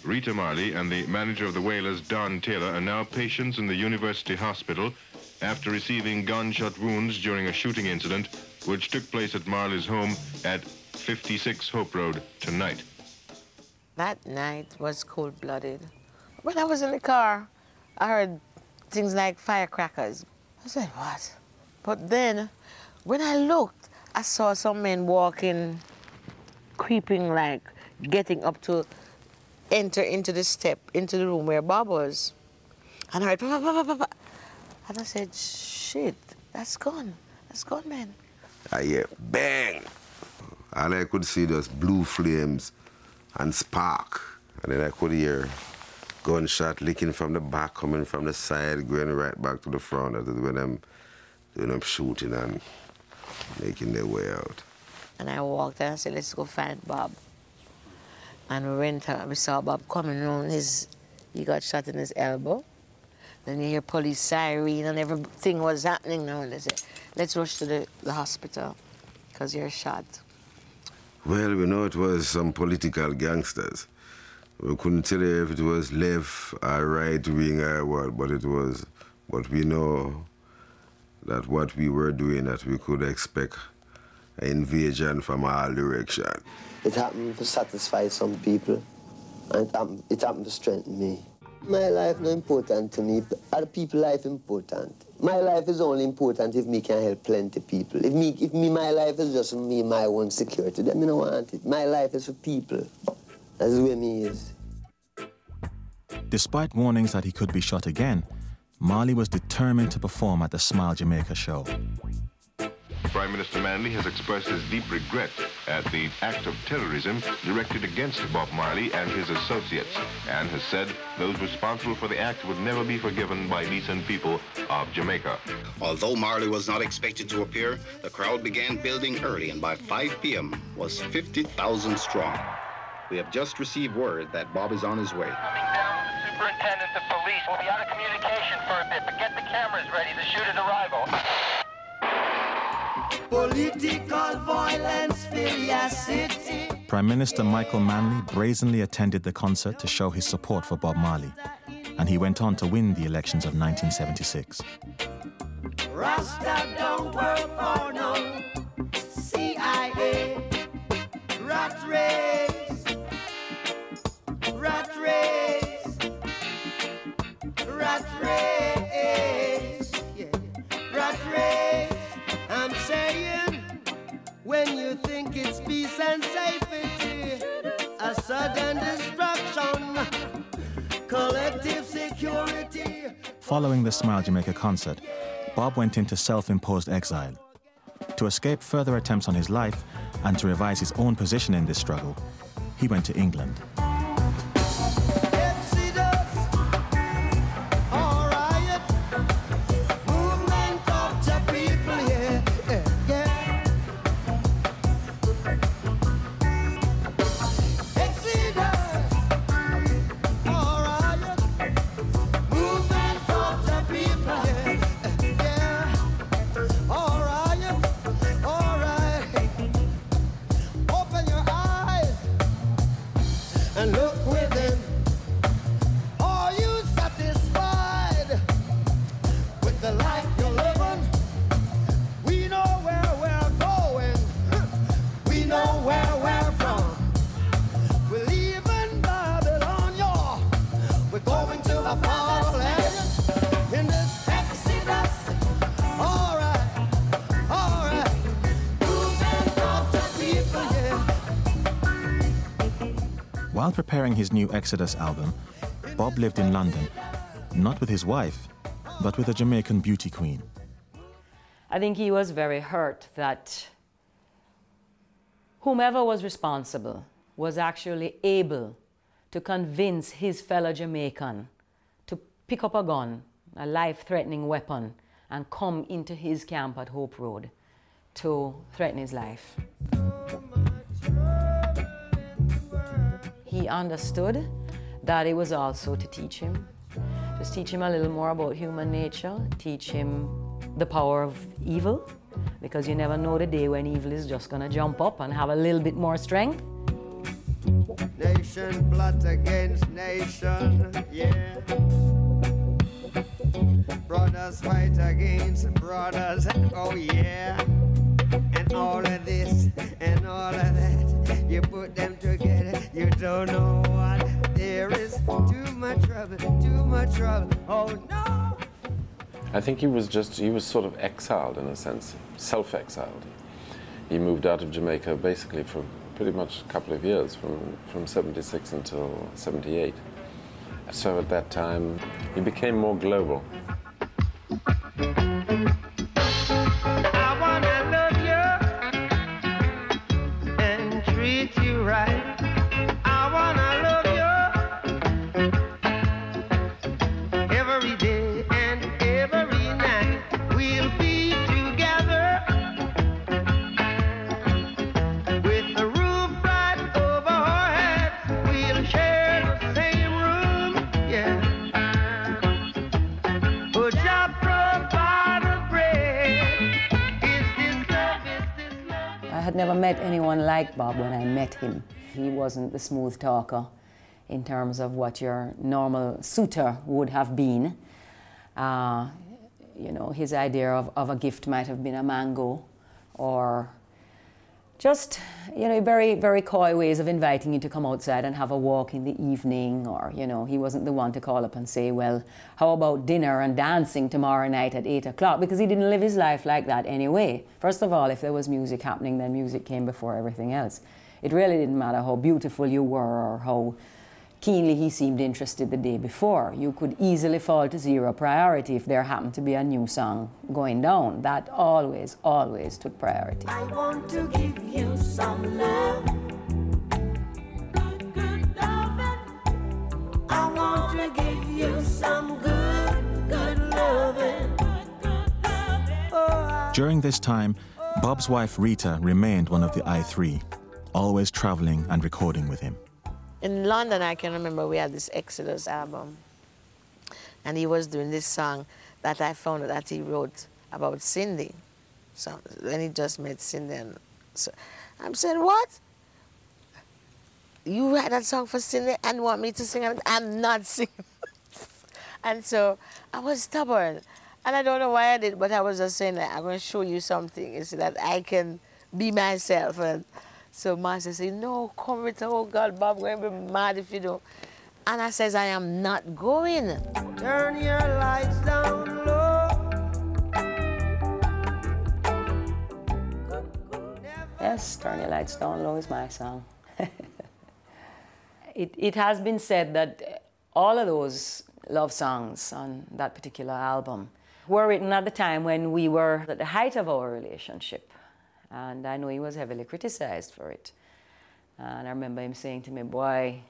Rita Marley, and the manager of the Wailers, Don Taylor, are now patients in the University Hospital after receiving gunshot wounds during a shooting incident which took place at Marley's home at 56 Hope Road tonight. That night was cold-blooded. When I was in the car, I heard things like firecrackers. I said, what? But then, when I looked, I saw some men walking creeping like getting up to enter into the step, into the room where Bob was. And I heard, bah, bah, bah, and I said, shit, that's gone. That's gone, man. I hear bang. And I could see those blue flames and spark. And then I could hear gunshot licking from the back, coming from the side, going right back to the front. That is when I'm doing them shooting and making their way out. And I walked and I said, let's go find Bob. And we went and we saw Bob coming around his, he got shot in his elbow. Then you hear police siren and everything was happening now. They said, let's rush to the, the hospital because you're shot. Well, we know it was some political gangsters. We couldn't tell you if it was left or right wing or what, but it was. But we know that what we were doing, that we could expect invasion from all directions. It happened to satisfy some people, and it happened, it happened to strengthen me. My life not important to me, other people's life important. My life is only important if me can help plenty people. If me, if me, my life is just me, my own security, then me don't want it. My life is for people. That's way me is. Despite warnings that he could be shot again, Marley was determined to perform at the Smile Jamaica show. Prime Minister Manley has expressed his deep regret at the act of terrorism directed against Bob Marley and his associates, and has said those responsible for the act would never be forgiven by decent people of Jamaica. Although Marley was not expected to appear, the crowd began building early, and by 5 p.m. was 50,000 strong. We have just received word that Bob is on his way. Superintendent of Police will be out of communication for a bit, but get the cameras ready to shoot his arrival. Political violence city. Prime Minister Michael Manley brazenly attended the concert to show his support for Bob Marley, and he went on to win the elections of 1976. Rasta don't work for no CIA. Rat race. When you think it's peace and safety, a sudden destruction, collective security. Following the Smile Jamaica concert, Bob went into self imposed exile. To escape further attempts on his life and to revise his own position in this struggle, he went to England. Preparing his new Exodus album, Bob lived in London, not with his wife, but with a Jamaican beauty queen. I think he was very hurt that whomever was responsible was actually able to convince his fellow Jamaican to pick up a gun, a life threatening weapon, and come into his camp at Hope Road to threaten his life. He understood that it was also to teach him, just teach him a little more about human nature, teach him the power of evil, because you never know the day when evil is just gonna jump up and have a little bit more strength. Nation against nation, yeah. Brothers fight against brothers, oh yeah. And all of this and all of that, you put them together, you don't know what. There is too much trouble, too much trouble, oh no. I think he was just, he was sort of exiled in a sense, self exiled. He moved out of Jamaica basically for pretty much a couple of years, from, from 76 until 78. So at that time, he became more global. Love? I had never met anyone like Bob when I met him. He wasn't the smooth talker in terms of what your normal suitor would have been. Uh, you know, his idea of, of a gift might have been a mango or just, you know, very, very coy ways of inviting you to come outside and have a walk in the evening. Or, you know, he wasn't the one to call up and say, well, how about dinner and dancing tomorrow night at 8 o'clock? Because he didn't live his life like that anyway. First of all, if there was music happening, then music came before everything else. It really didn't matter how beautiful you were or how keenly he seemed interested the day before. You could easily fall to zero priority if there happened to be a new song going down. That always, always took priority. I want to give you some love. Good, good loving. I want to give you some good, good loving. During this time, Bob's wife Rita remained one of the I3, always traveling and recording with him. In London, I can remember we had this Exodus album, and he was doing this song that I found that he wrote about Cindy. So when he just met Cindy, and so I'm saying, what? You write that song for Cindy and want me to sing it? I'm not singing. and so I was stubborn. And I don't know why I did, but I was just saying that I'm going to show you something so that I can be myself. And so Marcia said, no, come with Oh God, Bob, going to be mad if you don't. And I says, I am not going. Turn your lights down low. Yes, Turn Your Lights Down Low is my song. it, it has been said that all of those love songs on that particular album were written at the time when we were at the height of our relationship. And I know he was heavily criticized for it. And I remember him saying to me, Boy,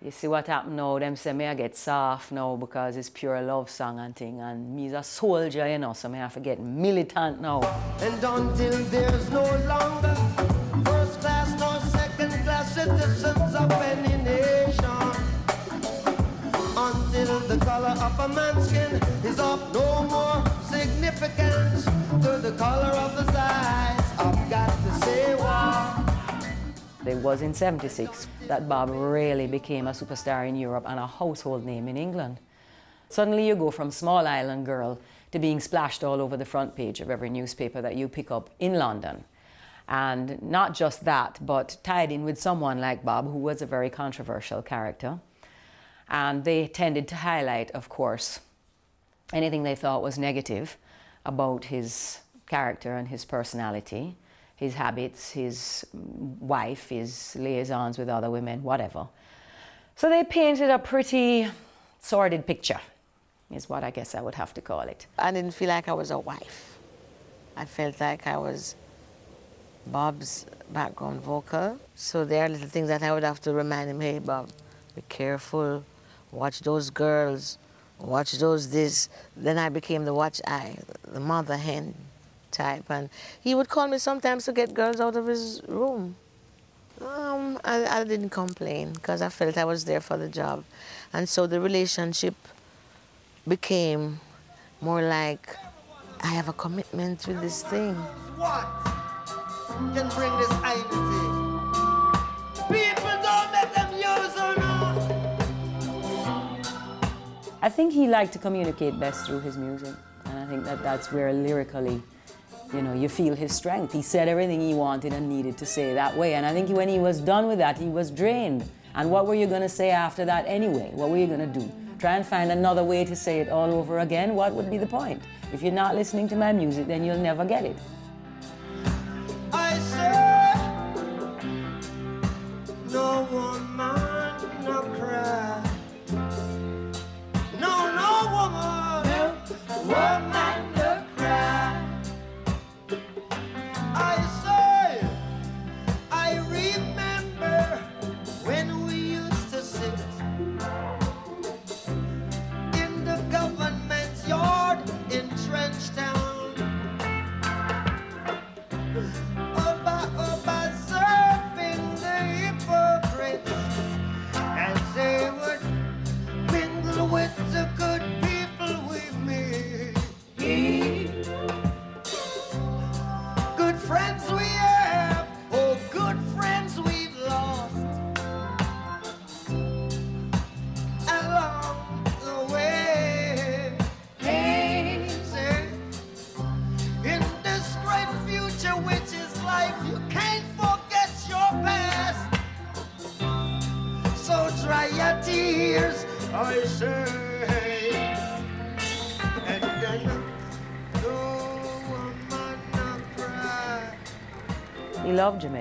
you see what happened now? Them say me I get soft now because it's pure love song and thing. And me's a soldier, you know, so me have to get militant now. And until there's no longer first class nor second class citizens of any nation, until the color of a man's skin is of no more significance to the color of his It was in 76 that Bob really became a superstar in Europe and a household name in England. Suddenly you go from small island girl to being splashed all over the front page of every newspaper that you pick up in London. And not just that, but tied in with someone like Bob, who was a very controversial character. And they tended to highlight, of course, anything they thought was negative about his character and his personality his habits, his wife, his liaisons with other women, whatever. So they painted a pretty sordid picture, is what I guess I would have to call it. I didn't feel like I was a wife. I felt like I was Bob's background vocal. So there are little things that I would have to remind him, hey, Bob, be careful, watch those girls, watch those this. Then I became the watch eye, the mother hen type. And he would call me sometimes to get girls out of his room. Um, I, I didn't complain because I felt I was there for the job. And so the relationship became more like I have a commitment with this thing. What can bring this identity? People don't let them use or I think he liked to communicate best through his music. And I think that that's where lyrically you know, you feel his strength. He said everything he wanted and needed to say that way. And I think when he was done with that, he was drained. And what were you going to say after that anyway? What were you going to do? Try and find another way to say it all over again? What would be the point? If you're not listening to my music, then you'll never get it.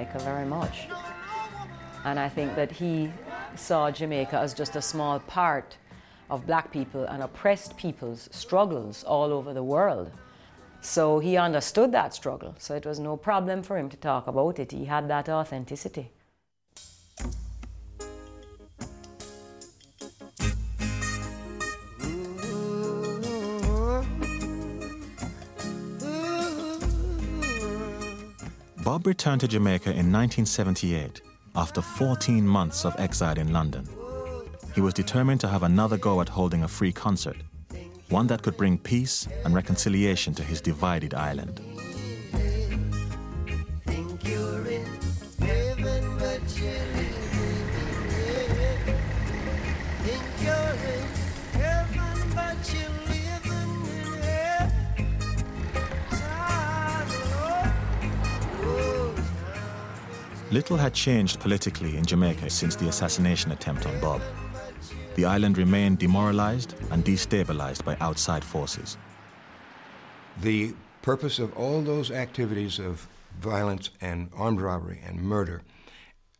Jamaica very much. And I think that he saw Jamaica as just a small part of black people and oppressed people's struggles all over the world. So he understood that struggle. So it was no problem for him to talk about it. He had that authenticity. Bob returned to Jamaica in 1978 after 14 months of exile in London. He was determined to have another go at holding a free concert, one that could bring peace and reconciliation to his divided island. Little had changed politically in Jamaica since the assassination attempt on Bob. The island remained demoralized and destabilized by outside forces. The purpose of all those activities of violence and armed robbery and murder,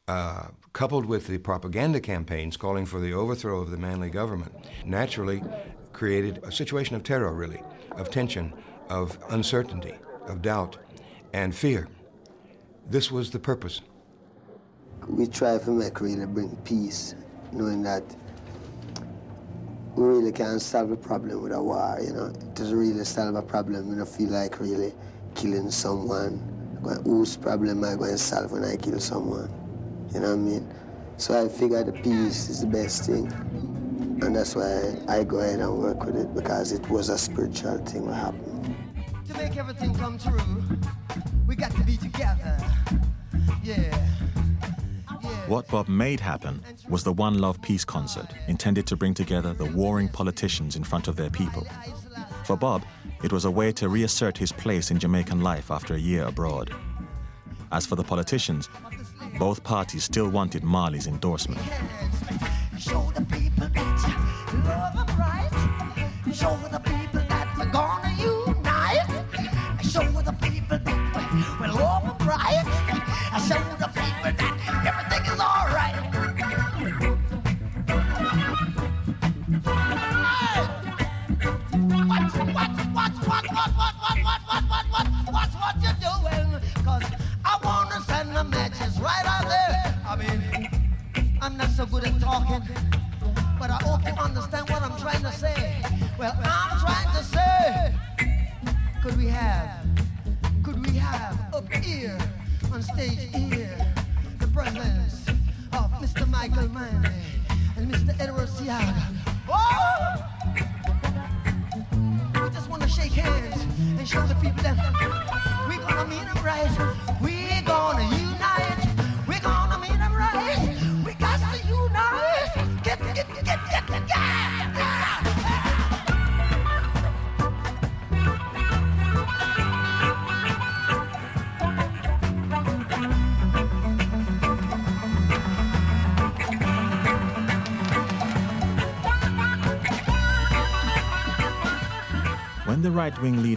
uh, coupled with the propaganda campaigns calling for the overthrow of the Manley government, naturally created a situation of terror, really, of tension, of uncertainty, of doubt, and fear. this was the purpose. We try to make really bring peace, knowing that we really can't solve a problem with a war, you know. It doesn't really solve a problem. We don't feel like really killing someone. Whose problem am I going to solve when I kill someone? You know what I mean? So I figure the peace is the best thing. And that's why I go ahead and work with it because it was a spiritual thing what happened. To make everything come true, we got to be together. Yeah. What Bob made happen was the One Love Peace concert, intended to bring together the warring politicians in front of their people. For Bob, it was a way to reassert his place in Jamaican life after a year abroad. As for the politicians, both parties still wanted Marley's endorsement. Show the people love right. Show the people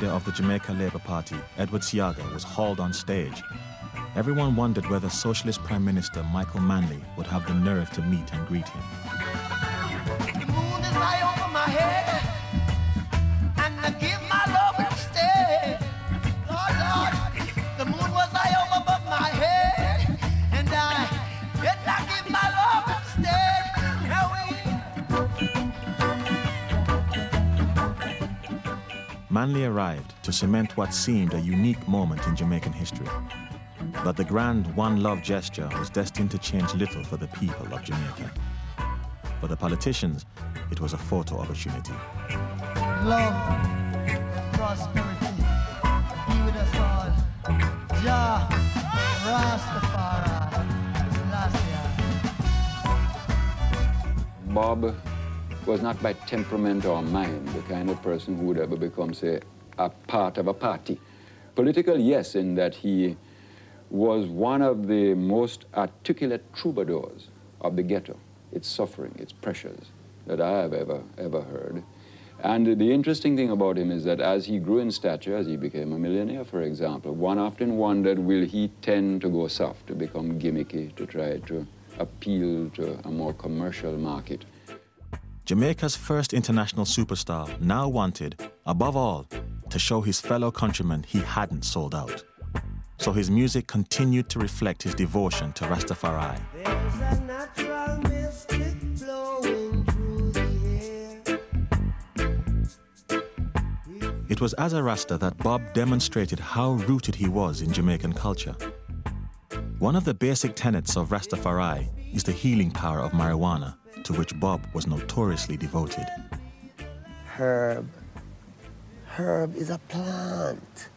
leader of the Jamaica Labour Party, Edward Seaga, was hauled on stage, everyone wondered whether Socialist Prime Minister Michael Manley would have the nerve to meet and greet him. Manley arrived to cement what seemed a unique moment in Jamaican history. But the grand One Love gesture was destined to change little for the people of Jamaica. For the politicians, it was a photo opportunity. love, prosperity, be with us all. Jah, Rastafari, Bob was not by temperament or mind the kind of person who would ever become, say, a part of a party. Political, yes, in that he was one of the most articulate troubadours of the ghetto, its suffering, its pressures that I have ever, ever heard. And the interesting thing about him is that as he grew in stature, as he became a millionaire, for example, one often wondered, will he tend to go soft, to become gimmicky, to try to appeal to a more commercial market? Jamaica's first international superstar now wanted, above all, to show his fellow countrymen he hadn't sold out. So his music continued to reflect his devotion to Rastafari. There's a natural mystic flowing through the air. It was as a Rasta that Bob demonstrated how rooted he was in Jamaican culture. One of the basic tenets of Rastafari is the healing power of marijuana, to which Bob was notoriously devoted. Herb. Herb is a plant.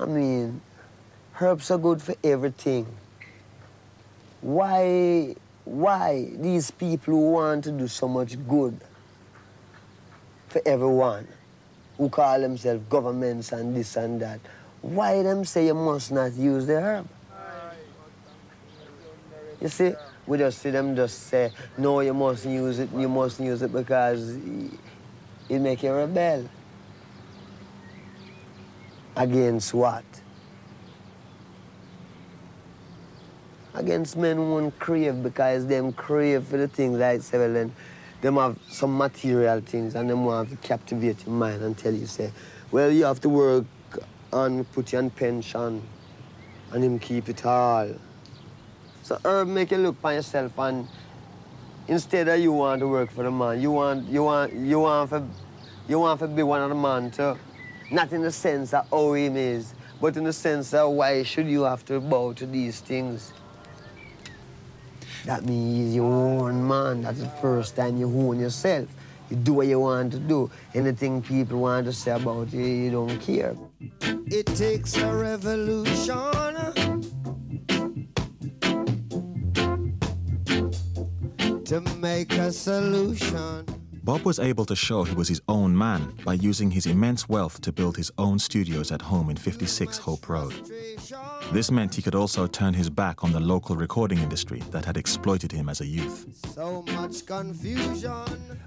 I mean, herbs are good for everything. Why, why these people who want to do so much good for everyone, who call themselves governments and this and that, why them say you must not use the herb? You see, we just see them just say, no, you must use it, you must use it because it make you rebel. Against what? Against men who won't crave because them crave for the things like then them have some material things and them want to captivate your mind and tell you, say, well, you have to work and put you on pension and him keep it all. So Herb make you look for yourself and instead of you want to work for the man, you want you want you want for, you want to be one of the man too. Not in the sense of how him is, but in the sense of why should you have to bow to these things. That means you own man. That's the first time you own yourself. You do what you want to do. Anything people want to say about you, you don't care. It takes a revolution to make a solution. Bob was able to show he was his own man by using his immense wealth to build his own studios at home in 56 Hope Road. This meant he could also turn his back on the local recording industry that had exploited him as a youth. So much confusion.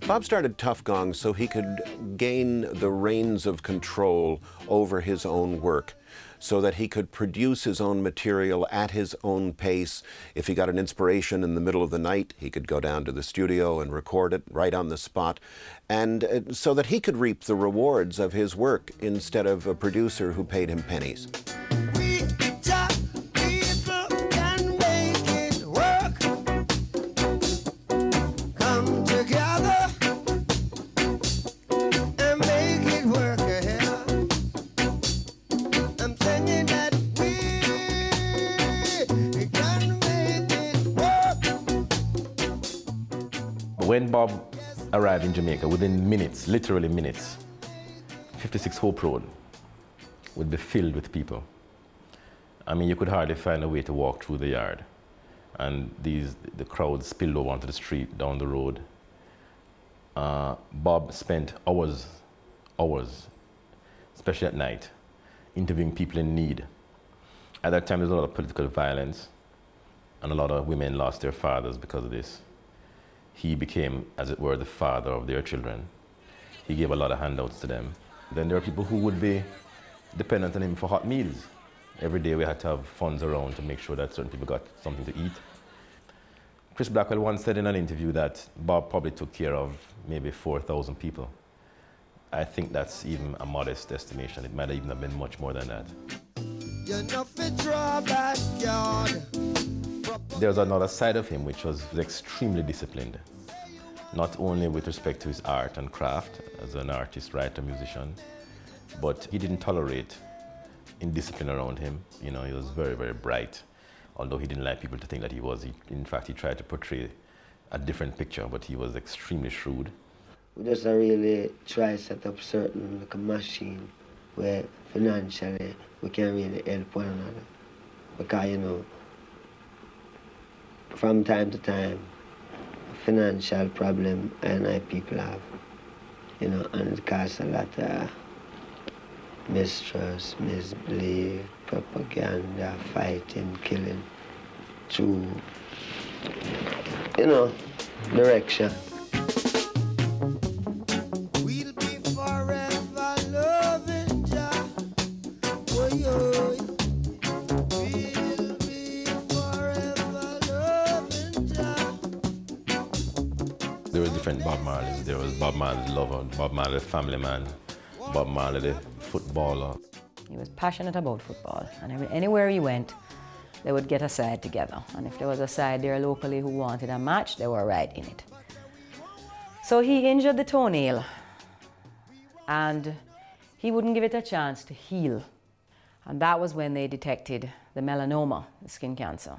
Bob started Tuff Gong so he could gain the reins of control over his own work so that he could produce his own material at his own pace. If he got an inspiration in the middle of the night, he could go down to the studio and record it right on the spot, and uh, so that he could reap the rewards of his work instead of a producer who paid him pennies. In Jamaica, within minutes, literally minutes, 56 Hope Road would be filled with people. I mean, you could hardly find a way to walk through the yard. And these, the crowd spilled over onto the street, down the road. Uh, Bob spent hours, hours, especially at night, interviewing people in need. At that time, there was a lot of political violence, and a lot of women lost their fathers because of this. He became, as it were, the father of their children. He gave a lot of handouts to them. Then there were people who would be dependent on him for hot meals. Every day we had to have funds around to make sure that certain people got something to eat. Chris Blackwell once said in an interview that Bob probably took care of maybe 4,000 people. I think that's even a modest estimation. It might even have been much more than that. There was another side of him which was extremely disciplined, not only with respect to his art and craft as an artist, writer, musician, but he didn't tolerate indiscipline around him. You know, he was very, very bright, although he didn't like people to think that he was. He, in fact, he tried to portray a different picture, but he was extremely shrewd. We just really try to set up certain like a machine where financially we can really help one another. Because you know, from time to time, financial problem and I people have, you know, and it causes a lot of mistrust, misbelief, propaganda, fighting, killing, through, you know, direction. There were different Bob Marleys. There was Bob Marley the lover, Bob Marley the family man, Bob Marley the footballer. He was passionate about football, and anywhere he went, they would get a side together. And if there was a side there locally who wanted a match, they were right in it. So he injured the toenail, and he wouldn't give it a chance to heal. And that was when they detected the melanoma, the skin cancer.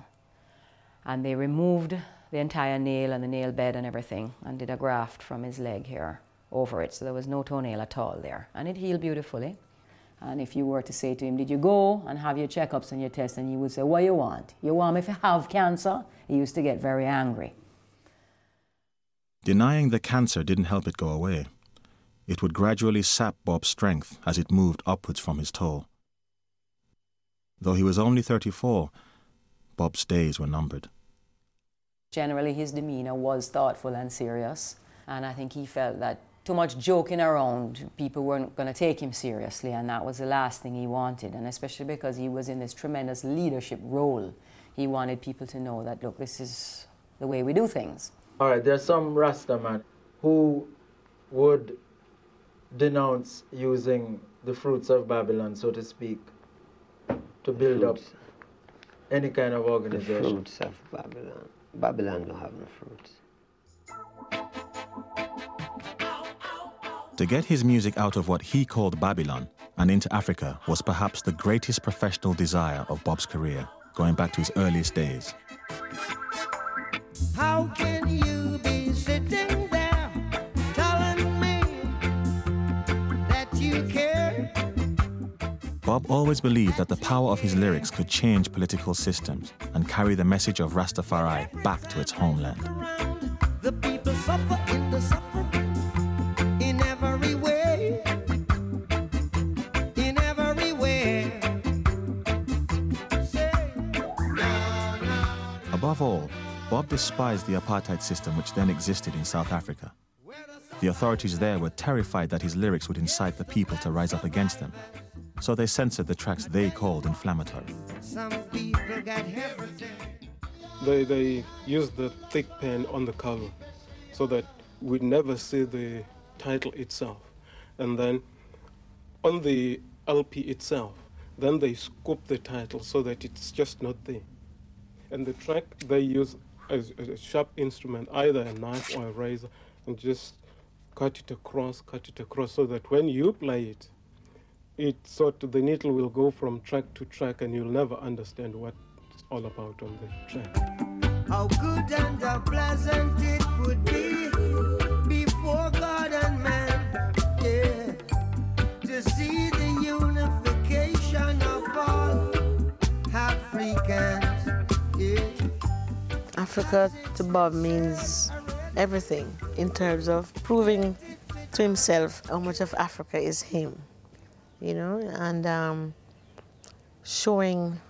And they removed the entire nail and the nail bed and everything and did a graft from his leg here over it. So there was no toenail at all there. And it healed beautifully. And if you were to say to him, Did you go and have your checkups and your tests? And he would say, What you want? You want me to have cancer? He used to get very angry. Denying the cancer didn't help it go away. It would gradually sap Bob's strength as it moved upwards from his toe. Though he was only 34, Bob's days were numbered. Generally, his demeanor was thoughtful and serious. And I think he felt that too much joking around, people weren't going to take him seriously, and that was the last thing he wanted. And especially because he was in this tremendous leadership role, he wanted people to know that, look, this is the way we do things. All right, there's some Rasta man who would denounce using the fruits of Babylon, so to speak, to build up any kind of organization. The organization. fruits of Babylon. Babylon don't have no fruits. To get his music out of what he called Babylon and into Africa was perhaps the greatest professional desire of Bob's career, going back to his earliest days. How can you Bob always believed that the power of his lyrics could change political systems and carry the message of Rastafari back to its homeland. The people suffer in the suffering in every way. In every way. Above all, Bob despised the apartheid system which then existed in South Africa. The authorities there were terrified that his lyrics would incite the people to rise up against them, so they censored the tracks they called inflammatory. Some people got everything. They, they used the thick pen on the cover so that we'd never see the title itself. And then on the LP itself, then they scoop the title so that it's just not there. And the track they use as, as a sharp instrument, either a knife or a razor, and just cut it across, cut it across, so that when you play it, it sort of the needle will go from track to track, and you'll never understand what it's all about on the track. How good and how pleasant it would be before God and man, yeah, to see the unification of all Africans, yeah. Africa to Bob means everything in terms of proving to himself how much of Africa is him, you know, and um, showing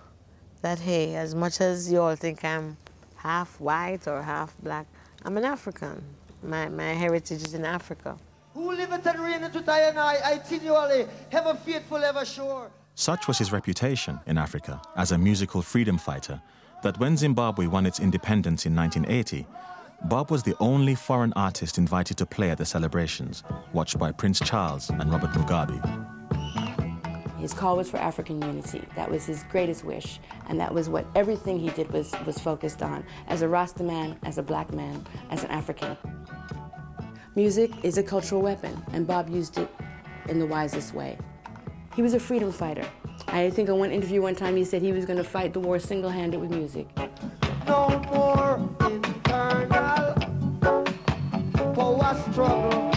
that, hey, as much as you all think I'm half white or half black, I'm an African. My, my heritage is in Africa. Who liveth and reigneth with I and I, continually, ever faithful, ever sure. Such was his reputation in Africa as a musical freedom fighter that when Zimbabwe won its independence in 1980, Bob was the only foreign artist invited to play at the celebrations, watched by Prince Charles and Robert Mugabe. His call was for African unity. That was his greatest wish, and that was what everything he did was, was focused on as a Rasta man, as a black man, as an African. Music is a cultural weapon, and Bob used it in the wisest way. He was a freedom fighter. I think in one interview one time he said he was going to fight the war single handed with music. No more internal power struggle.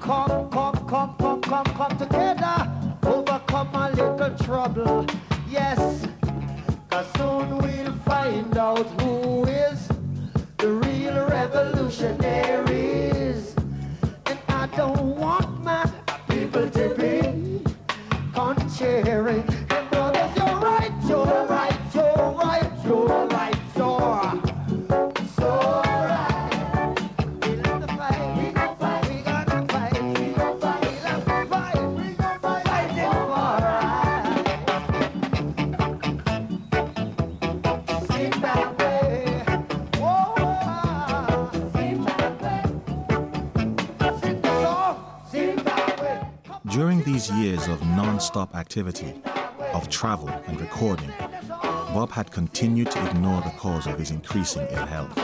Come, come, come, come, come, come together. Trouble. Yes, cause soon we'll find out who is the real revolutionaries. And I don't want my people to these years of non stop activity, of travel and recording, Bob had continued to ignore the cause of his increasing ill health.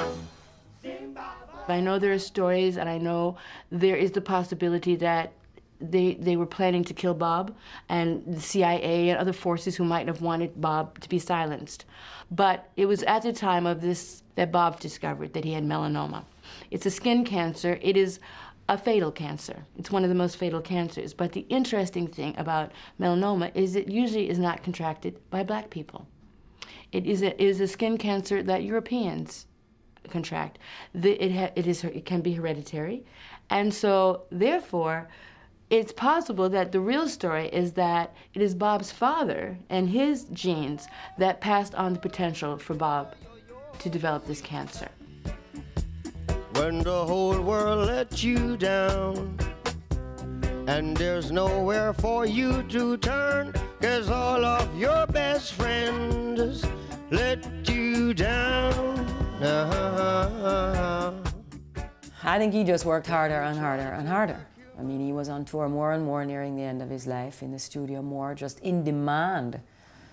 I know there are stories, and I know there is the possibility that they they were planning to kill Bob, and the CIA and other forces who might have wanted Bob to be silenced. But it was at the time of this that Bob discovered that he had melanoma. It's a skin cancer. It is a fatal cancer. It's one of the most fatal cancers. But the interesting thing about melanoma is it usually is not contracted by black people. It is a, is a skin cancer that Europeans contract. The, it, ha, it, is, it can be hereditary. And so, therefore, it's possible that the real story is that it is Bob's father and his genes that passed on the potential for Bob to develop this cancer. When the whole world let you down. And there's nowhere for you to turn, cause all of your best friends let you down. Ah. I think he just worked harder and harder and harder. I mean, he was on tour more and more nearing the end of his life, in the studio more, just in demand.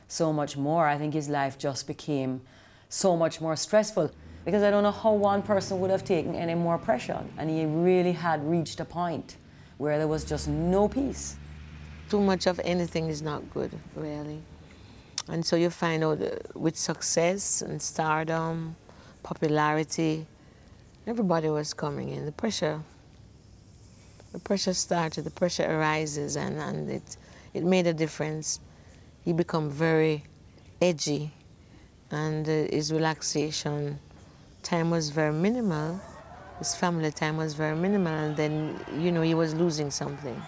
so much more, I think his life just became so much more stressful because I don't know how one person would have taken any more pressure. And he really had reached a point where there was just no peace. Too much of anything is not good, really. And so you find out uh, with success and stardom, popularity, everybody was coming in. The pressure, the pressure started, the pressure arises, and, and it, it made a difference. He become very edgy, and uh, his relaxation time was very minimal. His family time was very minimal, and then, you know, he was losing something.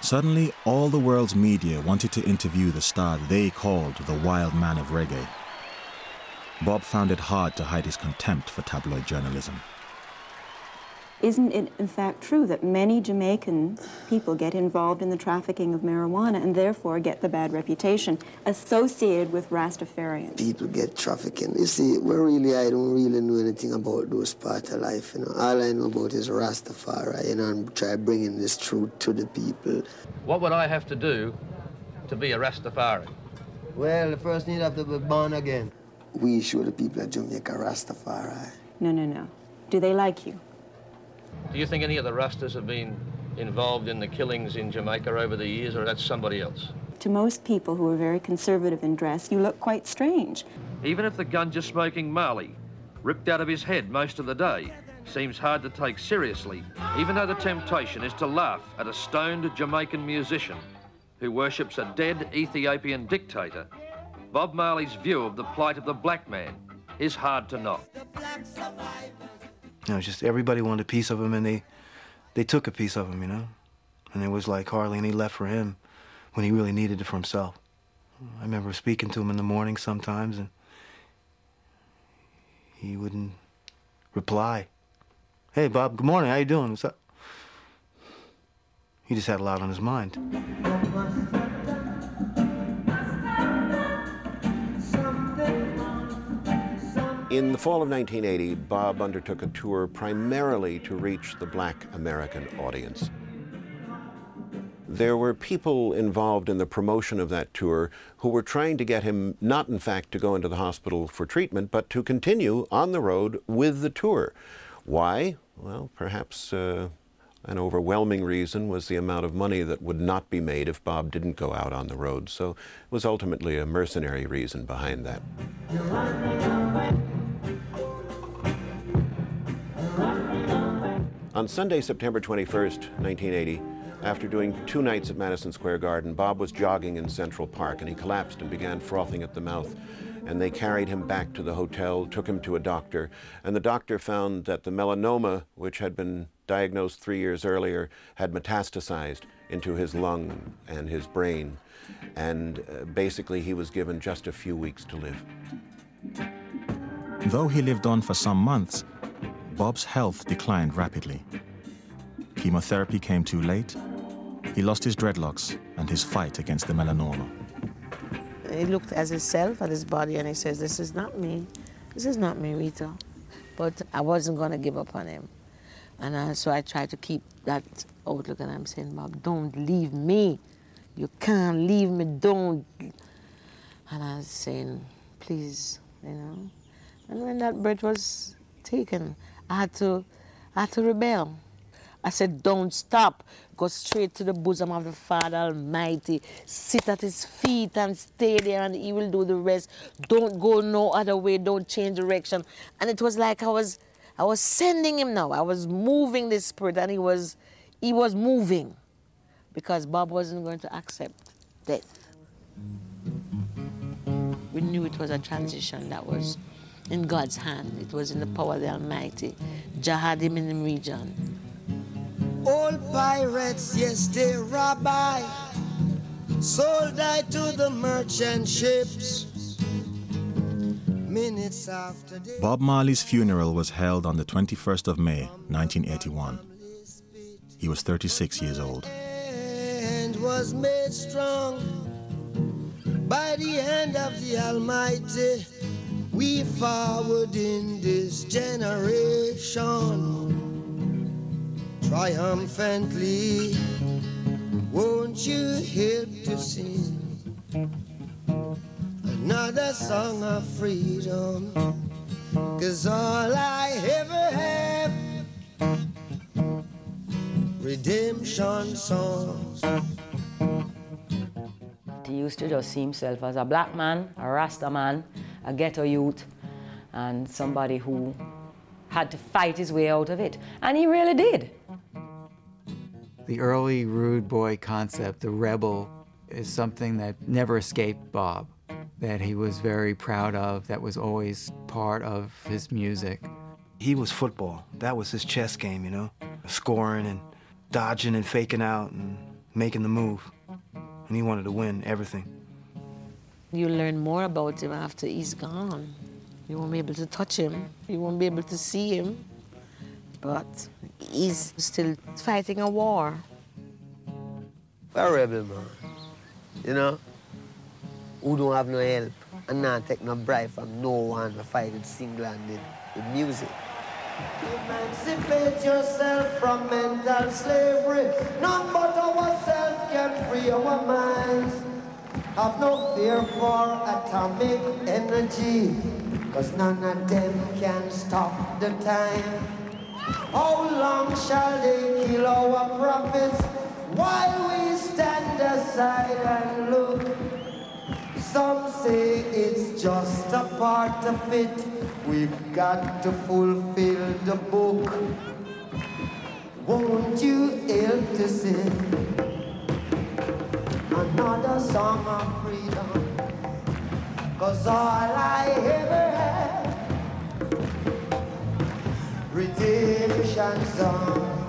Suddenly, all the world's media wanted to interview the star they called the wild man of reggae. Bob found it hard to hide his contempt for tabloid journalism. Isn't it in fact true that many Jamaican people get involved in the trafficking of marijuana and therefore get the bad reputation associated with Rastafarians? People get trafficking. You see, well, really, I don't really know anything about those parts of life. You know, all I know about is Rastafari, you know, and try bringing this truth to the people. What would I have to do to be a Rastafari? Well, the first need have to be born again. We show the people of Jamaica Rastafari. No, no, no. Do they like you? Do you think any of the Rastas have been involved in the killings in Jamaica over the years, or that's somebody else? To most people who are very conservative in dress, you look quite strange. Even if the ganja-smoking Marley, ripped out of his head most of the day, seems hard to take seriously, even though the temptation is to laugh at a stoned Jamaican musician who worships a dead Ethiopian dictator, Bob Marley's view of the plight of the black man is hard to knock. You know, just everybody wanted a piece of him, and they they took a piece of him, you know. And it was like hardly any left for him when he really needed it for himself. I remember speaking to him in the morning sometimes, and he wouldn't reply. Hey, Bob. Good morning. How you doing? What's up? He just had a lot on his mind. In the fall of 1980, Bob undertook a tour primarily to reach the black American audience. There were people involved in the promotion of that tour who were trying to get him not, in fact, to go into the hospital for treatment, but to continue on the road with the tour. Why? Well, perhaps uh, an overwhelming reason was the amount of money that would not be made if Bob didn't go out on the road. So it was ultimately a mercenary reason behind that. On Sunday, September 21st, 1980, after doing two nights at Madison Square Garden, Bob was jogging in Central Park and he collapsed and began frothing at the mouth. And they carried him back to the hotel, took him to a doctor, and the doctor found that the melanoma, which had been diagnosed three years earlier, had metastasized into his lung and his brain. And uh, basically, he was given just a few weeks to live. Though he lived on for some months, Bob's health declined rapidly. Chemotherapy came too late. He lost his dreadlocks and his fight against the melanoma. He looked at himself, at his body, and he says, This is not me. This is not me, Rita. But I wasn't going to give up on him. And uh, so I tried to keep that outlook, and I'm saying, Bob, don't leave me. You can't leave me, don't. And I was saying, please, you know. And when that breath was taken, I had to, I had to rebel. I said, don't stop. Go straight to the bosom of the Father Almighty. Sit at his feet and stay there and he will do the rest. Don't go no other way. Don't change direction. And it was like I was, I was sending him now. I was moving the spirit and he was, he was moving because Bob wasn't going to accept death. We knew it was a transition that was in God's hand. It was in the power of the Almighty. Jah him in the region. Old pirates, yes, they rob I. Sold I to the merchant ships. Minutes after Bob Marley's funeral was held on the 21st of May, 1981. He was 36 years old. and was made strong by the hand of the Almighty. We forward in this generation triumphantly. Won't you help to sing? another song of freedom. Cause all I ever have, redemption songs. He used to just see himself as a black man, a Rasta man, a ghetto youth, and somebody who had to fight his way out of it. And he really did. The early rude boy concept, the rebel, is something that never escaped Bob, that he was very proud of, that was always part of his music. He was football. That was his chess game, you know? Scoring and dodging and faking out and making the move. And he wanted to win everything. You learn more about him after he's gone. You won't be able to touch him. You won't be able to see him. But he's still fighting a war. A rebel, man. You know? Who don't have no help and not take no bribe from no one to fight it single-handed with music. Emancipate yourself from mental slavery. None but ourselves can free our minds. Have no fear for atomic energy, cause none of them can stop the time. How long shall they kill our prophets while we stand aside and look? Some say it's just a part of it. We've got to fulfill the book. Won't you help to sing another song of freedom? Cause all I ever redemption song,